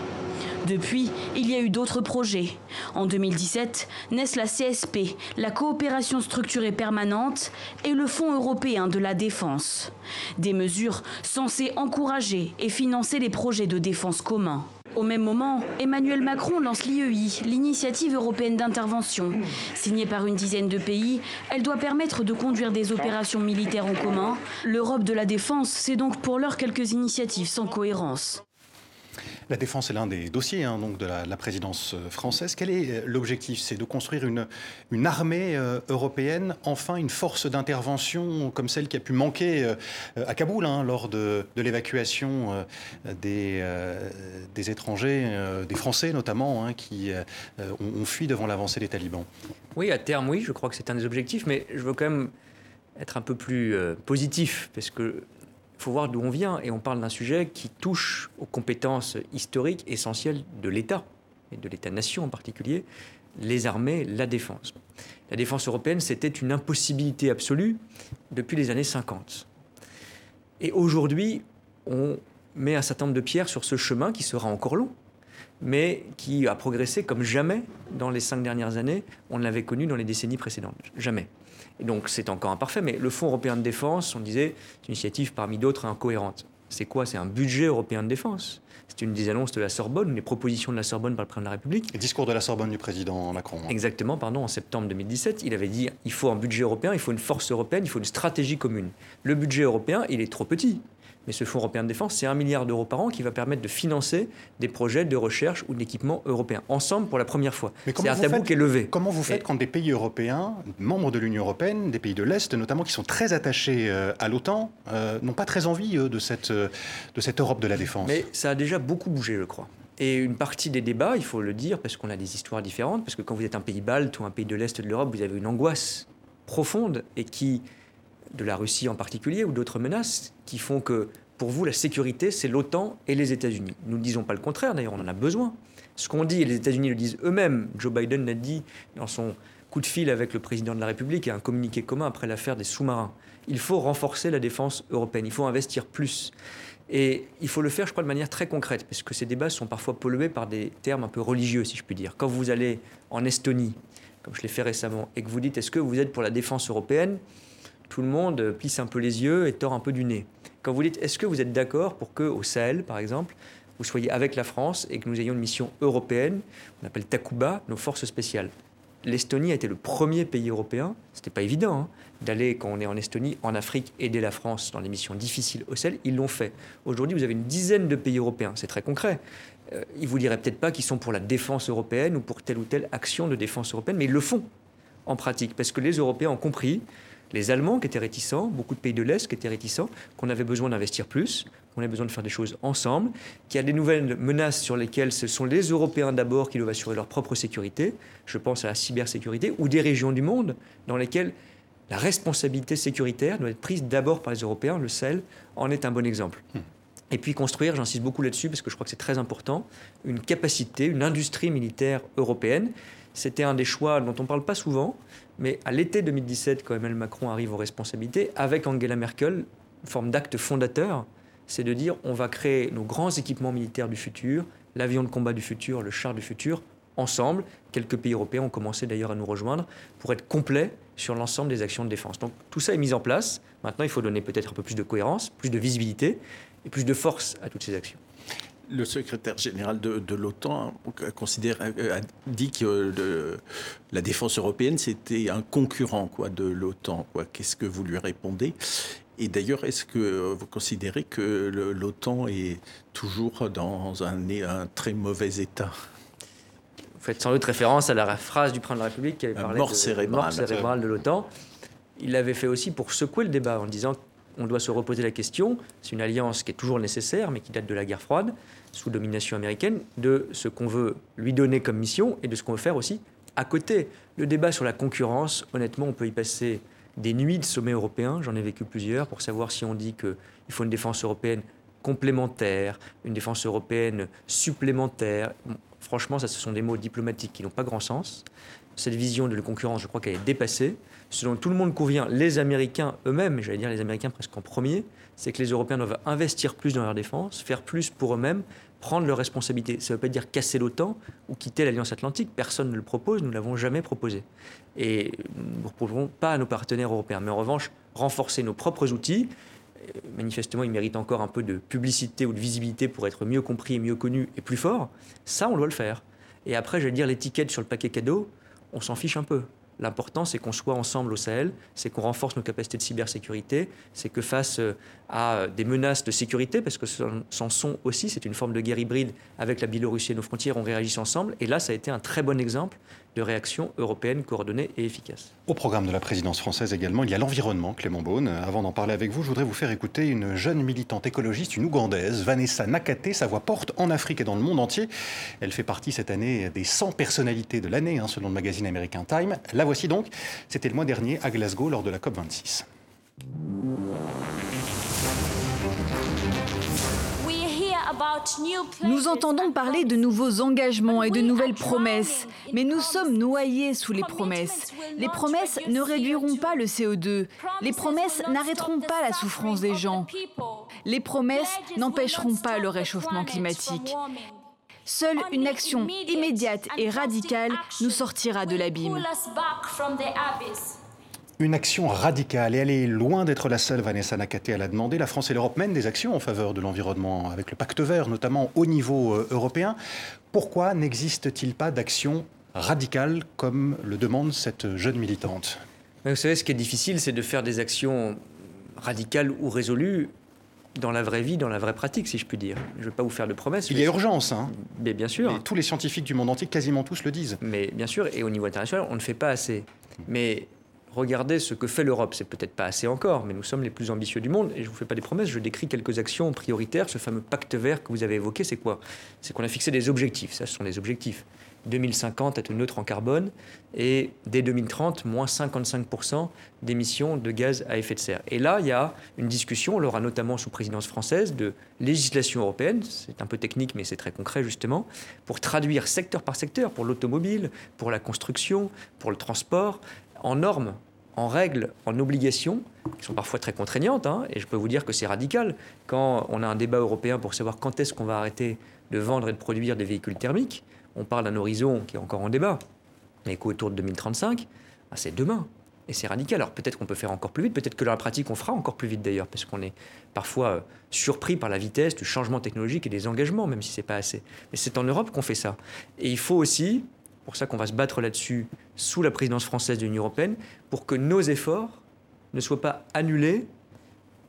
Depuis, il y a eu d'autres projets. En 2017, naissent la CSP, la coopération structurée permanente, et le Fonds européen de la défense. Des mesures censées encourager et financer les projets de défense communs. Au même moment, Emmanuel Macron lance l'IEI, l'initiative européenne d'intervention. Signée par une dizaine de pays, elle doit permettre de conduire des opérations militaires en commun. L'Europe de la défense, c'est donc pour l'heure quelques initiatives sans cohérence. La défense est l'un des dossiers hein, donc de la, présidence euh, française. Quel est euh, l'objectif? C'est de construire une, armée euh, européenne, enfin une force d'intervention comme celle qui a pu manquer à Kaboul hein, lors de, l'évacuation des, étrangers, des Français notamment, hein, qui ont, fui devant l'avancée des talibans. Oui, à terme, oui, je crois que c'est un des objectifs, mais je veux quand même être un peu plus positif, parce que faut voir d'où on vient et on parle d'un sujet qui touche aux compétences historiques essentielles de l'État et de l'État-nation en particulier, les armées, la défense. La défense européenne, c'était une impossibilité absolue depuis les années 50. Et aujourd'hui, on met un certain nombre de pierres sur ce chemin qui sera encore long, mais qui a progressé comme jamais dans les cinq dernières années. On ne l'avait connu dans les décennies précédentes. Jamais. Et donc c'est encore imparfait, mais le Fonds européen de défense, on disait, c'est une initiative parmi d'autres incohérente. C'est quoi? C'est un budget européen de défense. C'est une des annonces de la Sorbonne, des propositions de la Sorbonne par le président de la République. Le discours de la Sorbonne du président Macron. Hein. Exactement, pardon, en septembre 2017, il avait dit il faut un budget européen, il faut une force européenne, il faut une stratégie commune. Le budget européen, il est trop petit. Mais ce Fonds européen de défense, c'est un milliard d'euros par an qui va permettre de financer des projets de recherche ou d'équipement européen, ensemble pour la première fois. C'est un tabou faites, qui est levé. Comment vous faites Et... quand des pays européens, membres de l'Union européenne, des pays de l'Est notamment, qui sont très attachés euh, à l'OTAN, euh, n'ont pas très envie eux, de, cette, euh, de cette Europe de la défense? Mais ça a déjà beaucoup bougé, je crois. Et une partie des débats, il faut le dire, parce qu'on a des histoires différentes, parce que quand vous êtes un pays balte ou un pays de l'Est de l'Europe, vous avez une angoisse profonde et qui, de la Russie en particulier, ou d'autres menaces, qui font que pour vous, la sécurité, c'est l'OTAN et les États-Unis. Nous ne disons pas le contraire, d'ailleurs, on en a besoin. Ce qu'on dit, et les États-Unis le disent eux-mêmes, Joe Biden l'a dit dans son coup de fil avec le président de la République et un communiqué commun après l'affaire des sous-marins. Il faut renforcer la défense européenne, il faut investir plus. Et il faut le faire, je crois, de manière très concrète, parce que ces débats sont parfois pollués par des termes un peu religieux, si je puis dire. Quand vous allez en Estonie, comme je l'ai fait récemment, et que vous dites est-ce que vous êtes pour la défense européenne? Tout le monde plisse un peu les yeux et tord un peu du nez. Quand vous dites, est-ce que vous êtes d'accord pour que au Sahel, par exemple, vous soyez avec la France et que nous ayons une mission européenne, on appelle Takuba, nos forces spéciales? L'Estonie a été le premier pays européen, c'était pas évident, hein, d'aller, quand on est en Estonie, en Afrique, aider la France dans les missions difficiles au Sahel. Ils l'ont fait. Aujourd'hui, vous avez une dizaine de pays européens, c'est très concret. Euh, ils vous diraient peut-être pas qu'ils sont pour la défense européenne ou pour telle ou telle action de défense européenne, mais ils le font en pratique, parce que les Européens ont compris les Allemands qui étaient réticents, beaucoup de pays de l'Est qui étaient réticents, qu'on avait besoin d'investir plus, qu'on avait besoin de faire des choses ensemble, qu'il y a des nouvelles menaces sur lesquelles ce sont les Européens d'abord qui doivent assurer leur propre sécurité, je pense à la cybersécurité, ou des régions du monde dans lesquelles la responsabilité sécuritaire doit être prise d'abord par les Européens, le Sahel en est un bon exemple. Et puis construire, j'insiste beaucoup là-dessus parce que je crois que c'est très important, une capacité, une industrie militaire européenne. C'était un des choix dont on ne parle pas souvent, mais à l'été 2017, quand Emmanuel Macron arrive aux responsabilités, avec Angela Merkel, une forme d'acte fondateur, c'est de dire on va créer nos grands équipements militaires du futur, l'avion de combat du futur, le char du futur, ensemble. Quelques pays européens ont commencé d'ailleurs à nous rejoindre pour être complets sur l'ensemble des actions de défense. Donc tout ça est mis en place. Maintenant, il faut donner peut-être un peu plus de cohérence, plus de visibilité et plus de force à toutes ces actions le secrétaire général de, de l'OTAN considère, a dit que la défense européenne, c'était un concurrent quoi, de l'OTAN. Qu'est-ce que vous lui répondez? Et d'ailleurs, est-ce que vous considérez que l'OTAN est toujours dans un, un, très mauvais état? Vous faites sans doute référence à la phrase du président de la République qui avait parlé mort de cérébrale. mort cérébrale de l'OTAN. Il l'avait fait aussi pour secouer le débat en disant on doit se reposer la question, c'est une alliance qui est toujours nécessaire, mais qui date de la guerre froide, sous domination américaine, de ce qu'on veut lui donner comme mission et de ce qu'on veut faire aussi à côté. Le débat sur la concurrence, honnêtement, on peut y passer des nuits de sommets européens, j'en ai vécu plusieurs, pour savoir si on dit qu'il faut une défense européenne complémentaire, une défense européenne supplémentaire. Franchement, ça, ce sont des mots diplomatiques qui n'ont pas grand sens. Cette vision de la concurrence, je crois qu'elle est dépassée. Ce tout le monde convient, les Américains eux-mêmes, et j'allais dire les Américains presque en premier, c'est que les Européens doivent investir plus dans leur défense, faire plus pour eux-mêmes, prendre leurs responsabilités. Ça ne veut pas dire casser l'OTAN ou quitter l'Alliance Atlantique. Personne ne le propose, nous ne l'avons jamais proposé. Et nous ne proposerons pas à nos partenaires européens. Mais en revanche, renforcer nos propres outils. Euh, manifestement, ils méritent encore un peu de publicité ou de visibilité pour être mieux compris, mieux connus et plus forts. Ça, on doit le faire. Et après, je vais dire l'étiquette sur le paquet cadeau, on s'en fiche un peu. L'important, c'est qu'on soit ensemble au Sahel, c'est qu'on renforce nos capacités de cybersécurité, c'est que face euh, à des menaces de sécurité, parce que s'en sont aussi, c'est une forme de guerre hybride avec la Biélorussie et nos frontières, on réagisse ensemble. Et là, ça a été un très bon exemple de réaction européenne coordonnée et efficace. Au programme de la présidence française également, il y a l'environnement, Clément Beaune. Avant d'en parler avec vous, je voudrais vous faire écouter une jeune militante écologiste, une Ougandaise, Vanessa Nakate. Sa voix porte en Afrique et dans le monde entier. Elle fait partie cette année des 100 personnalités de l'année, hein, selon le magazine américain Time. La voici donc. C'était le mois dernier à Glasgow lors de la COP26. Nous entendons parler de nouveaux engagements et de nouvelles promesses, mais nous sommes noyés sous les promesses. Les promesses ne réduiront pas le CO2. Les promesses n'arrêteront pas la souffrance des gens. Les promesses n'empêcheront pas le réchauffement climatique. Seule une action immédiate et radicale nous sortira de l'abîme. Une action radicale, et elle est loin d'être la seule, Vanessa Nakate, à la demander. La France et l'Europe mènent des actions en faveur de l'environnement, avec le pacte vert, notamment au niveau euh, européen. Pourquoi n'existe-t-il pas d'action radicale, comme le demande cette jeune militante? Vous savez, ce qui est difficile, c'est de faire des actions radicales ou résolues dans la vraie vie, dans la vraie pratique, si je puis dire. Je ne vais pas vous faire de promesses. Il y a urgence, hein Mais bien sûr. Et tous les scientifiques du monde entier, quasiment tous, le disent. Mais bien sûr, et au niveau international, on ne fait pas assez. Mais regardez ce que fait l'Europe. C'est peut-être pas assez encore, mais nous sommes les plus ambitieux du monde. Et je ne vous fais pas des promesses, je décris quelques actions prioritaires. Ce fameux pacte vert que vous avez évoqué, c'est quoi? C'est qu'on a fixé des objectifs. Ça, ce sont des objectifs. 2050, être neutre en carbone, et dès 2030, moins 55% d'émissions de gaz à effet de serre. Et là, il y a une discussion, on l'aura notamment sous présidence française, de législation européenne, c'est un peu technique, mais c'est très concret justement, pour traduire secteur par secteur, pour l'automobile, pour la construction, pour le transport, en normes, en règles, en obligations, qui sont parfois très contraignantes, hein, et je peux vous dire que c'est radical. Quand on a un débat européen pour savoir quand est-ce qu'on va arrêter de vendre et de produire des véhicules thermiques, on parle d'un horizon qui est encore en débat, mais qu'autour de 2035, bah, c'est demain. Et c'est radical. Alors peut-être qu'on peut faire encore plus vite, peut-être que dans la pratique on fera encore plus vite d'ailleurs, parce qu'on est parfois euh, surpris par la vitesse du changement technologique et des engagements, même si c'est pas assez. Mais c'est en Europe qu'on fait ça. Et il faut aussi pour ça qu'on va se battre là-dessus sous la présidence française de l'Union européenne, pour que nos efforts ne soient pas annulés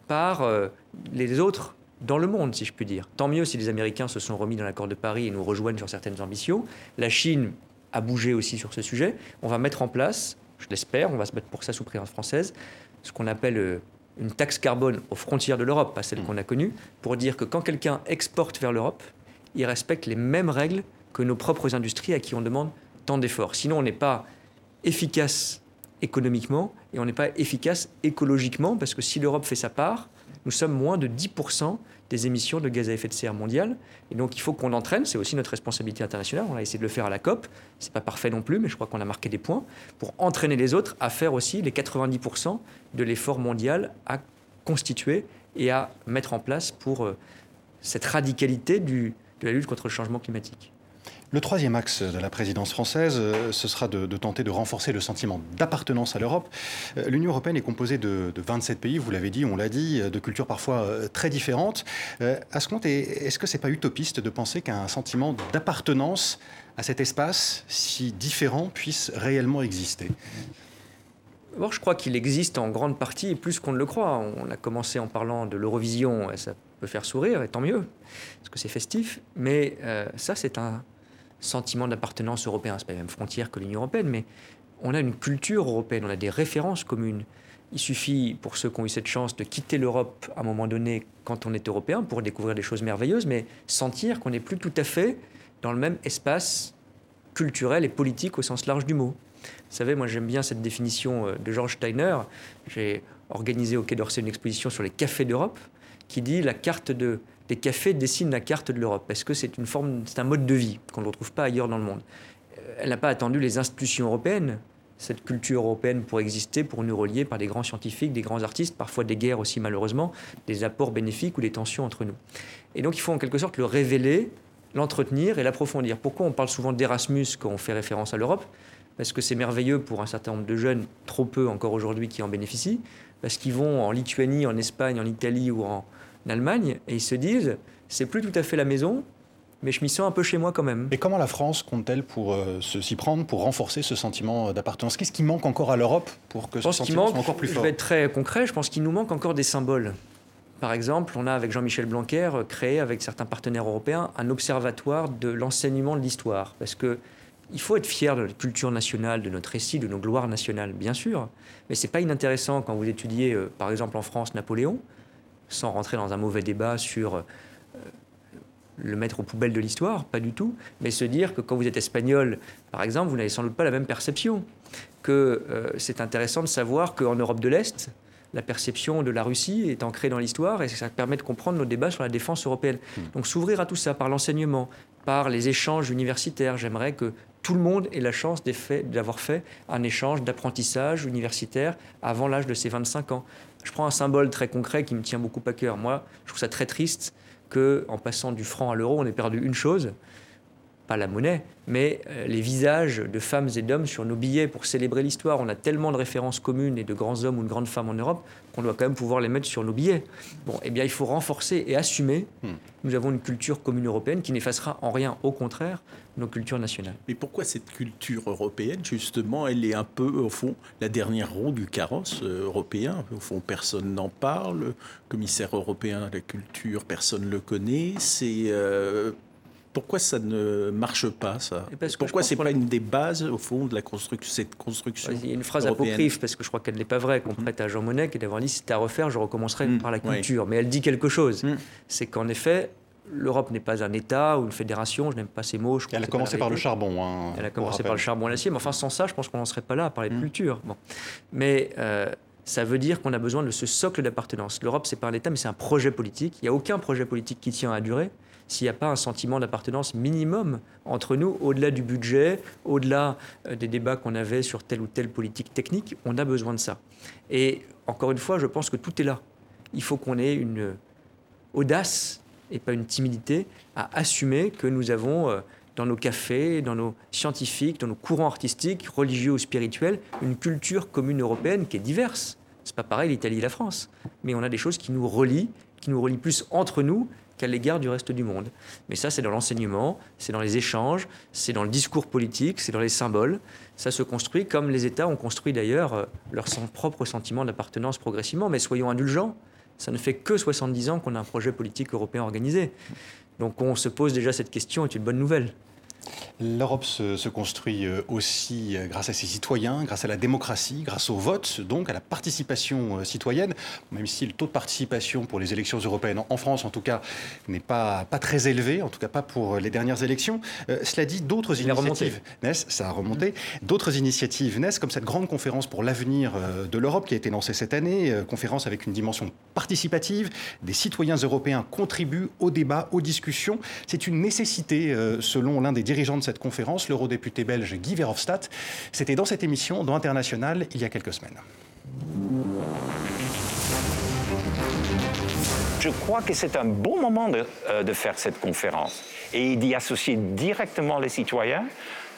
par euh, les autres dans le monde, si je puis dire. Tant mieux si les Américains se sont remis dans l'accord de Paris et nous rejoignent sur certaines ambitions. La Chine a bougé aussi sur ce sujet. On va mettre en place, je l'espère, on va se battre pour ça sous présidence française, ce qu'on appelle euh, une taxe carbone aux frontières de l'Europe, pas celle qu'on a connue, pour dire que quand quelqu'un exporte vers l'Europe, il respecte les mêmes règles que nos propres industries à qui on demande tant d'efforts. Sinon, on n'est pas efficace économiquement et on n'est pas efficace écologiquement parce que si l'Europe fait sa part, nous sommes moins de 10% des émissions de gaz à effet de serre mondiales. Et donc il faut qu'on entraîne, c'est aussi notre responsabilité internationale. On a essayé de le faire à la COP, c'est pas parfait non plus, mais je crois qu'on a marqué des points pour entraîner les autres à faire aussi les 90% de l'effort mondial à constituer et à mettre en place pour euh, cette radicalité de la lutte contre le changement climatique. Le troisième axe de la présidence française, euh, ce sera de, tenter de renforcer le sentiment d'appartenance à l'Europe. Euh, L'Union européenne est composée de, 27 pays, vous l'avez dit, on l'a dit, de cultures parfois euh, très différentes. À ce compte, est-ce que c'est pas utopiste de penser qu'un sentiment d'appartenance à cet espace si différent puisse réellement exister? D'abord, je crois qu'il existe en grande partie, et plus qu'on ne le croit. On a commencé en parlant de l'Eurovision, ça peut faire sourire, et tant mieux, parce que c'est festif. Mais ça, c'est un sentiment d'appartenance européen. Ce n'est pas la même frontière que l'Union européenne, mais on a une culture européenne, on a des références communes. Il suffit, pour ceux qui ont eu cette chance, de quitter l'Europe à un moment donné quand on est européen pour découvrir des choses merveilleuses, mais sentir qu'on n'est plus tout à fait dans le même espace culturel et politique au sens large du mot. Vous savez, moi j'aime bien cette définition euh, de George Steiner. J'ai organisé au Quai d'Orsay une exposition sur les cafés d'Europe qui dit la carte de les cafés dessinent la carte de l'Europe parce que c'est c'est un mode de vie qu'on ne retrouve pas ailleurs dans le monde? Elle n'a pas attendu les institutions européennes. cette culture européenne pour exister, pour nous relier par des grands scientifiques, des grands artistes, parfois des guerres aussi malheureusement, des apports bénéfiques ou des tensions entre nous. Et donc il faut en quelque sorte le révéler, l'entretenir et l'approfondir. Pourquoi on parle souvent d'Erasmus quand on fait référence à l'Europe? Parce que c'est merveilleux pour un certain nombre de jeunes, trop peu encore aujourd'hui, qui en bénéficient, parce qu'ils vont en Lituanie, en Espagne, en Italie ou en Allemagne, et ils se disent, c'est plus tout à fait la maison, mais je m'y sens un peu chez moi quand même. Et comment la France compte-t-elle pour euh, s'y prendre, pour renforcer ce sentiment d'appartenance? Qu'est-ce qui manque encore à l'Europe pour que ce sentiment soit encore plus fort Je vais être très concret, je pense qu'il nous manque encore des symboles. Par exemple, on a avec Jean-Michel Blanquer créé avec certains partenaires européens un observatoire de l'enseignement de l'histoire. Parce que il faut être fier de notre culture nationale, de notre récit, de nos gloires nationales, bien sûr. Mais c'est pas inintéressant quand vous étudiez, euh, par exemple en France, Napoléon, sans rentrer dans un mauvais débat sur euh, le mettre aux poubelles de l'histoire, pas du tout, mais se dire que quand vous êtes espagnol, par exemple, vous n'avez sans doute pas la même perception. Que euh, c'est intéressant de savoir qu'en Europe de l'Est, la perception de la Russie est ancrée dans l'histoire et ça permet de comprendre nos débats sur la défense européenne. Hmm. Donc s'ouvrir à tout ça par l'enseignement, par les échanges universitaires. J'aimerais que tout le monde ait la chance d'avoir fait un échange d'apprentissage universitaire avant l'âge de ses 25 ans. Je prends un symbole très concret qui me tient beaucoup à cœur. Moi, je trouve ça très triste qu'en passant du franc à l'euro, on ait perdu une chose, pas la monnaie, mais euh, les visages de femmes et d'hommes sur nos billets pour célébrer l'histoire. On a tellement de références communes et de grands hommes ou de grandes femmes en Europe qu'on doit quand même pouvoir les mettre sur nos billets. Bon, eh bien, il faut renforcer et assumer. Hmm. Nous avons une culture commune européenne qui n'effacera en rien, au contraire, nos cultures nationales. Mais pourquoi cette culture européenne, justement, elle est un peu, au fond, la dernière roue du carrosse euh, européen? Au fond, personne n'en parle. Le commissaire européen à la culture, personne ne le connaît. C'est. Euh, pourquoi ça ne marche pas, ça Pourquoi c'est pas une des bases, au fond, de la construction, cette construction Il y a une phrase apocryphe, parce que je crois qu'elle n'est pas vraie, qu'on prête à Jean Monnet, qui est d'avoir dit si c'était à refaire, je recommencerai mm. par la culture. Mais elle dit quelque chose. Mm. C'est qu'en effet, l'Europe n'est pas un État ou une fédération, je n'aime pas ces mots. Je elle a commencé par le charbon. Hein, elle a commencé par le charbon et l'acier, mais enfin sans ça, je pense qu'on n'en serait pas là à parler de mm. culture. Bon. Mais euh, ça veut dire qu'on a besoin de ce socle d'appartenance. L'Europe, c'est pas un État, mais c'est un projet politique. Il n'y a aucun projet politique qui tient à durer s'il n'y a pas un sentiment d'appartenance minimum entre nous, au-delà du budget, au-delà euh, des débats qu'on avait sur telle ou telle politique technique, on a besoin de ça. Et encore une fois, je pense que tout est là. Il faut qu'on ait une audace et pas une timidité à assumer que nous avons euh, dans nos cafés, dans nos scientifiques, dans nos courants artistiques, religieux ou spirituels, une culture commune européenne qui est diverse. C'est pas pareil l'Italie et la France, mais on a des choses qui nous relient, qui nous relient plus entre nous qu'à l'égard du reste du monde. Mais ça, c'est dans l'enseignement, c'est dans les échanges, c'est dans le discours politique, c'est dans les symboles. Ça se construit comme les États ont construit d'ailleurs euh, leur propre sentiment d'appartenance progressivement. Mais soyons indulgents, ça ne fait que 70 ans qu'on a un projet politique européen organisé. Donc on se pose déjà cette question, est une bonne nouvelle? L'Europe se, construit euh, aussi euh, grâce à ses citoyens, grâce à la démocratie, grâce au vote, donc à la participation euh, citoyenne, même si le taux de participation pour les élections européennes, en France en tout cas, n'est pas, pas très élevé, en tout cas pas pour les dernières élections. cela dit, d'autres initiatives naissent, ça a remonté, mmh. d'autres initiatives naissent, comme cette grande conférence pour l'avenir de l'Europe qui a été lancée cette année, conférence avec une dimension participative. Des citoyens européens contribuent au débat, aux discussions. C'est une nécessité, selon l'un des dirigeant de cette conférence, l'eurodéputé belge Guy Verhofstadt. C'était dans cette émission, dans International, il y a quelques semaines. Je crois que c'est un bon moment de, euh, faire cette conférence et d'y associer directement les citoyens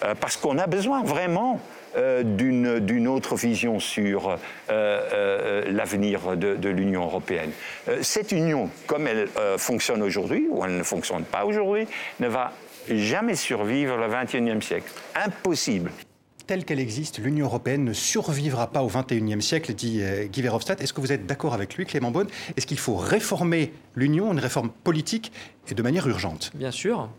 euh, parce qu'on a besoin vraiment euh, d'une autre vision sur l'avenir de l'Union européenne. cette union, comme elle fonctionne aujourd'hui, ou elle ne fonctionne pas aujourd'hui, ne va jamais survivre le XXIe siècle. Impossible telle qu'elle existe, l'Union européenne ne survivra pas au XXIe siècle, dit Guy Verhofstadt. Est-ce que vous êtes d'accord avec lui, Clément Beaune? Est-ce qu'il faut réformer l'Union, une réforme politique et de manière urgente? Bien sûr.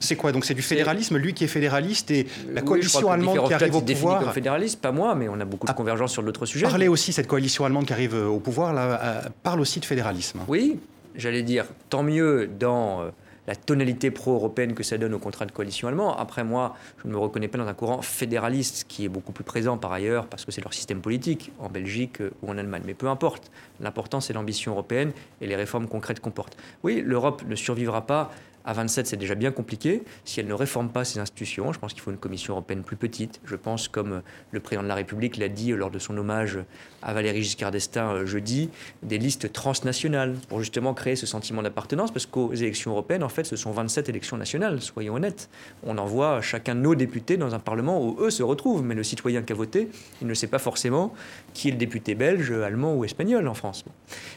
C'est quoi Donc c'est du fédéralisme, lui qui est fédéraliste et la coalition allemande qui arrive au pouvoir. comme fédéraliste, pas moi, mais on a beaucoup de ah. convergence sur d'autres sujets. Parlez aussi cette coalition allemande qui arrive au pouvoir là, euh, parle aussi de fédéralisme. Oui, j'allais dire tant mieux dans euh, la tonalité pro-européenne que ça donne au contrat de coalition allemand. Après, moi, je ne me reconnais pas dans un courant fédéraliste qui est beaucoup plus présent par ailleurs, parce que c'est leur système politique, en Belgique euh, ou en Allemagne. Mais peu importe. L'important, c'est l'ambition européenne et les réformes concrètes qu'on porte. Oui, l'Europe ne survivra pas À 27, c'est déjà bien compliqué. Si elle ne réforme pas ses institutions, je pense qu'il faut une Commission européenne plus petite. Je pense, comme le président de la République l'a dit lors de son hommage à Valéry Giscard d'Estaing euh, jeudi, des listes transnationales pour justement créer ce sentiment d'appartenance, parce qu'aux élections européennes, en fait, ce sont 27 élections nationales, soyons honnêtes. On envoie chacun de nos députés dans un Parlement où eux se retrouvent, mais le citoyen qui a voté, il ne sait pas forcément qui est le député belge, allemand ou espagnol en France.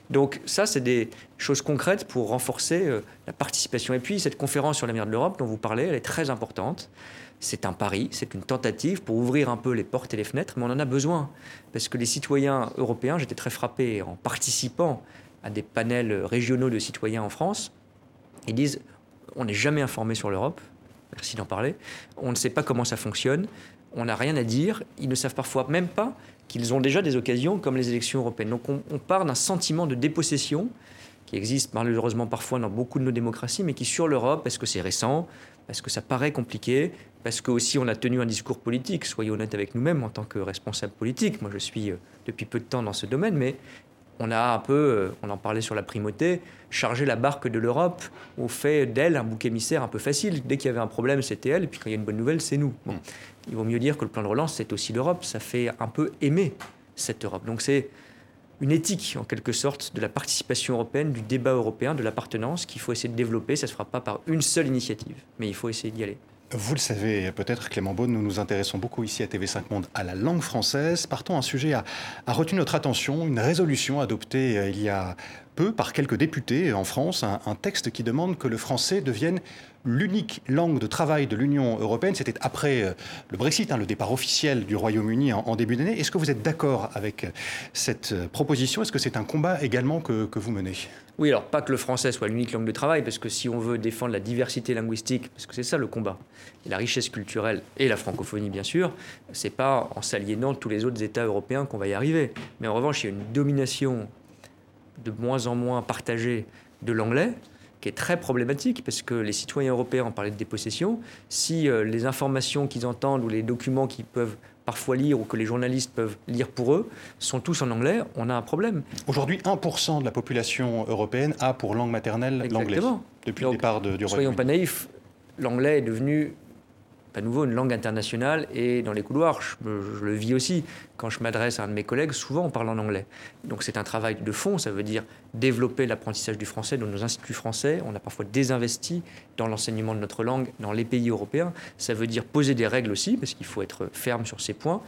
Donc ça, c'est des choses concrètes pour renforcer euh, la participation. Et puis, cette conférence sur l'avenir de l'Europe dont vous parlez, elle est très importante. C'est un pari, c'est une tentative pour ouvrir un peu les portes et les fenêtres, mais on en a besoin. Parce que les citoyens européens, j'étais très frappé en participant à des panels régionaux de citoyens en France, ils disent on n'est jamais informé sur l'Europe, merci d'en parler, on ne sait pas comment ça fonctionne, on n'a rien à dire, ils ne savent parfois même pas qu'ils ont déjà des occasions comme les élections européennes. Donc on, on part d'un sentiment de dépossession qui existe malheureusement parfois dans beaucoup de nos démocraties, mais qui sur l'Europe, est-ce que c'est récent, parce que ça paraît compliqué, parce que aussi on a tenu un discours politique, soyons honnêtes avec nous-mêmes en tant que responsables politiques. Moi je suis euh, depuis peu de temps dans ce domaine, mais on a un peu, euh, on en parlait sur la primauté, chargé la barque de l'Europe au fait d'elle un bouc émissaire un peu facile. Dès qu'il y avait un problème, c'était elle, et puis quand il y a une bonne nouvelle, c'est nous. Bon. Il vaut mieux dire que le plan de relance, c'est aussi l'Europe. Ça fait un peu aimer cette Europe. Donc c'est une éthique, en quelque sorte, de la participation européenne, du débat européen, de l'appartenance qu'il faut essayer de développer. Ça ne se fera pas par une seule initiative, mais il faut essayer d'y aller. Vous le savez peut-être, Clément Beaune, nous nous intéressons beaucoup ici à TV5 Monde à la langue française. Partons un sujet a, retenu notre attention, une résolution adoptée euh, il y a peu par quelques députés en France, un, texte qui demande que le français devienne l'unique langue de travail de l'Union européenne. C'était après euh, le Brexit, hein, le départ officiel du Royaume-Uni en, début d'année. Est-ce que vous êtes d'accord avec cette euh, proposition? Est-ce que c'est un combat également que, que vous menez? Oui, alors pas que le français soit l'unique langue de travail, parce que si on veut défendre la diversité linguistique, parce que c'est ça le combat, et la richesse culturelle et la francophonie bien sûr, c'est pas en s'aliénant tous les autres États européens qu'on va y arriver. Mais en revanche, il y a une domination de moins en moins partagée de l'anglais, qui est très problématique parce que les citoyens européens ont parlé de dépossession. Si euh, les informations qu'ils entendent ou les documents qu'ils peuvent parfois lire ou que les journalistes peuvent lire pour eux sont tous en anglais, on a un problème. Aujourd'hui, 1% de la population européenne a pour langue maternelle l'anglais depuis Donc, le départ de, du Royaume-Uni. Soyons pas naïfs, l'anglais est devenu à nouveau une langue internationale et dans les couloirs, je, le vis aussi. Quand je m'adresse à un de mes collègues, souvent on parle en anglais. Donc c'est un travail de fond, ça veut dire développer l'apprentissage du français dans nos instituts français. On a parfois désinvesti dans l'enseignement de notre langue dans les pays européens. Ça veut dire poser des règles aussi, parce qu'il faut être ferme sur ces points.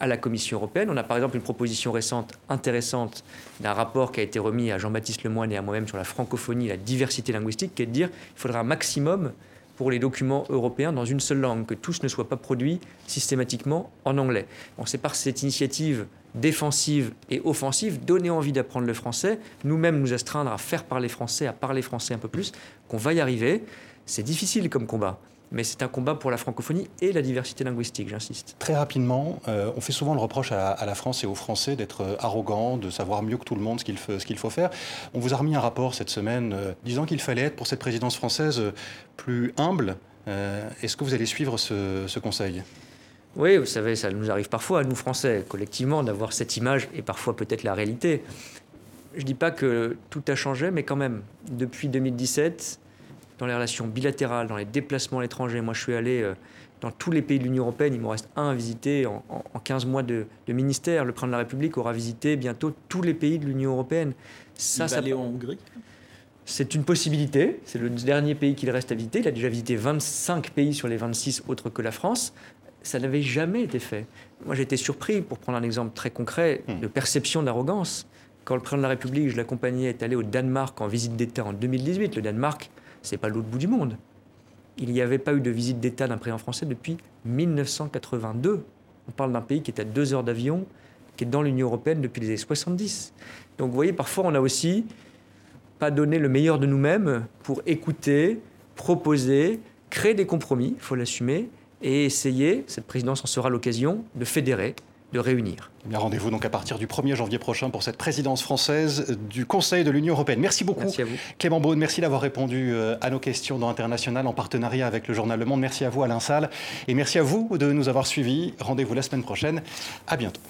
À la Commission européenne, on a par exemple une proposition récente intéressante d'un rapport qui a été remis à Jean-Baptiste Lemoyne et à moi-même sur la francophonie la diversité linguistique, qui est de dire qu'il faudra un maximum pour les documents européens dans une seule langue, que tous ne soient pas produits systématiquement en anglais. On sait par cette initiative défensive et offensive, donner envie d'apprendre le français, nous-mêmes nous astreindre à faire parler français, à parler français un peu plus, qu'on va y arriver. C'est difficile comme combat mais c'est un combat pour la francophonie et la diversité linguistique, j'insiste. Très rapidement, euh, on fait souvent le reproche à, à, la France et aux Français d'être euh, arrogants, de savoir mieux que tout le monde ce qu'il faut, faire. On vous a remis un rapport cette semaine euh, disant qu'il fallait être pour cette présidence française euh, plus humble. Est-ce que vous allez suivre ce, ce conseil? Oui, vous savez, ça nous arrive parfois, à nous Français, collectivement, d'avoir cette image et parfois peut-être la réalité. Je ne dis pas que tout a changé, mais quand même, depuis 2017, dans les relations bilatérales, dans les déplacements à l'étranger. Moi, je suis allé euh, dans tous les pays de l'Union européenne. Il m'en reste un à visiter en, en, en 15 mois de, de, ministère. Le président de la République aura visité bientôt tous les pays de l'Union européenne. Ça, Il va ça aller en Hongrie? C'est une possibilité. C'est le dernier pays qu'il reste à visiter. Il a déjà visité 25 pays sur les 26 autres que la France. Ça n'avait jamais été fait. Moi, j'ai été surpris, pour prendre un exemple très concret, de perception d'arrogance. Quand le président de la République, je l'accompagnais, est allé au Danemark en visite d'État en 2018, le Danemark, c'est pas l'autre bout du monde. Il n'y avait pas eu de visite d'État d'un président français depuis 1982. On parle d'un pays qui est à deux heures d'avion, qui est dans l'Union européenne depuis les années 70. Donc vous voyez, parfois on a aussi pas donné le meilleur de nous-mêmes pour écouter, proposer, créer des compromis, il faut l'assumer, et essayer, cette présidence en sera l'occasion, de fédérer, de réunir. Eh rendez-vous donc à partir du 1er janvier prochain pour cette présidence française du Conseil de l'Union européenne. Merci beaucoup. Merci à vous. Clément Beaune, merci d'avoir répondu euh, à nos questions dans International en partenariat avec le journal Le Monde. Merci à vous, Alain Salle. Et merci à vous de nous avoir suivis. Rendez-vous la semaine prochaine. À bientôt.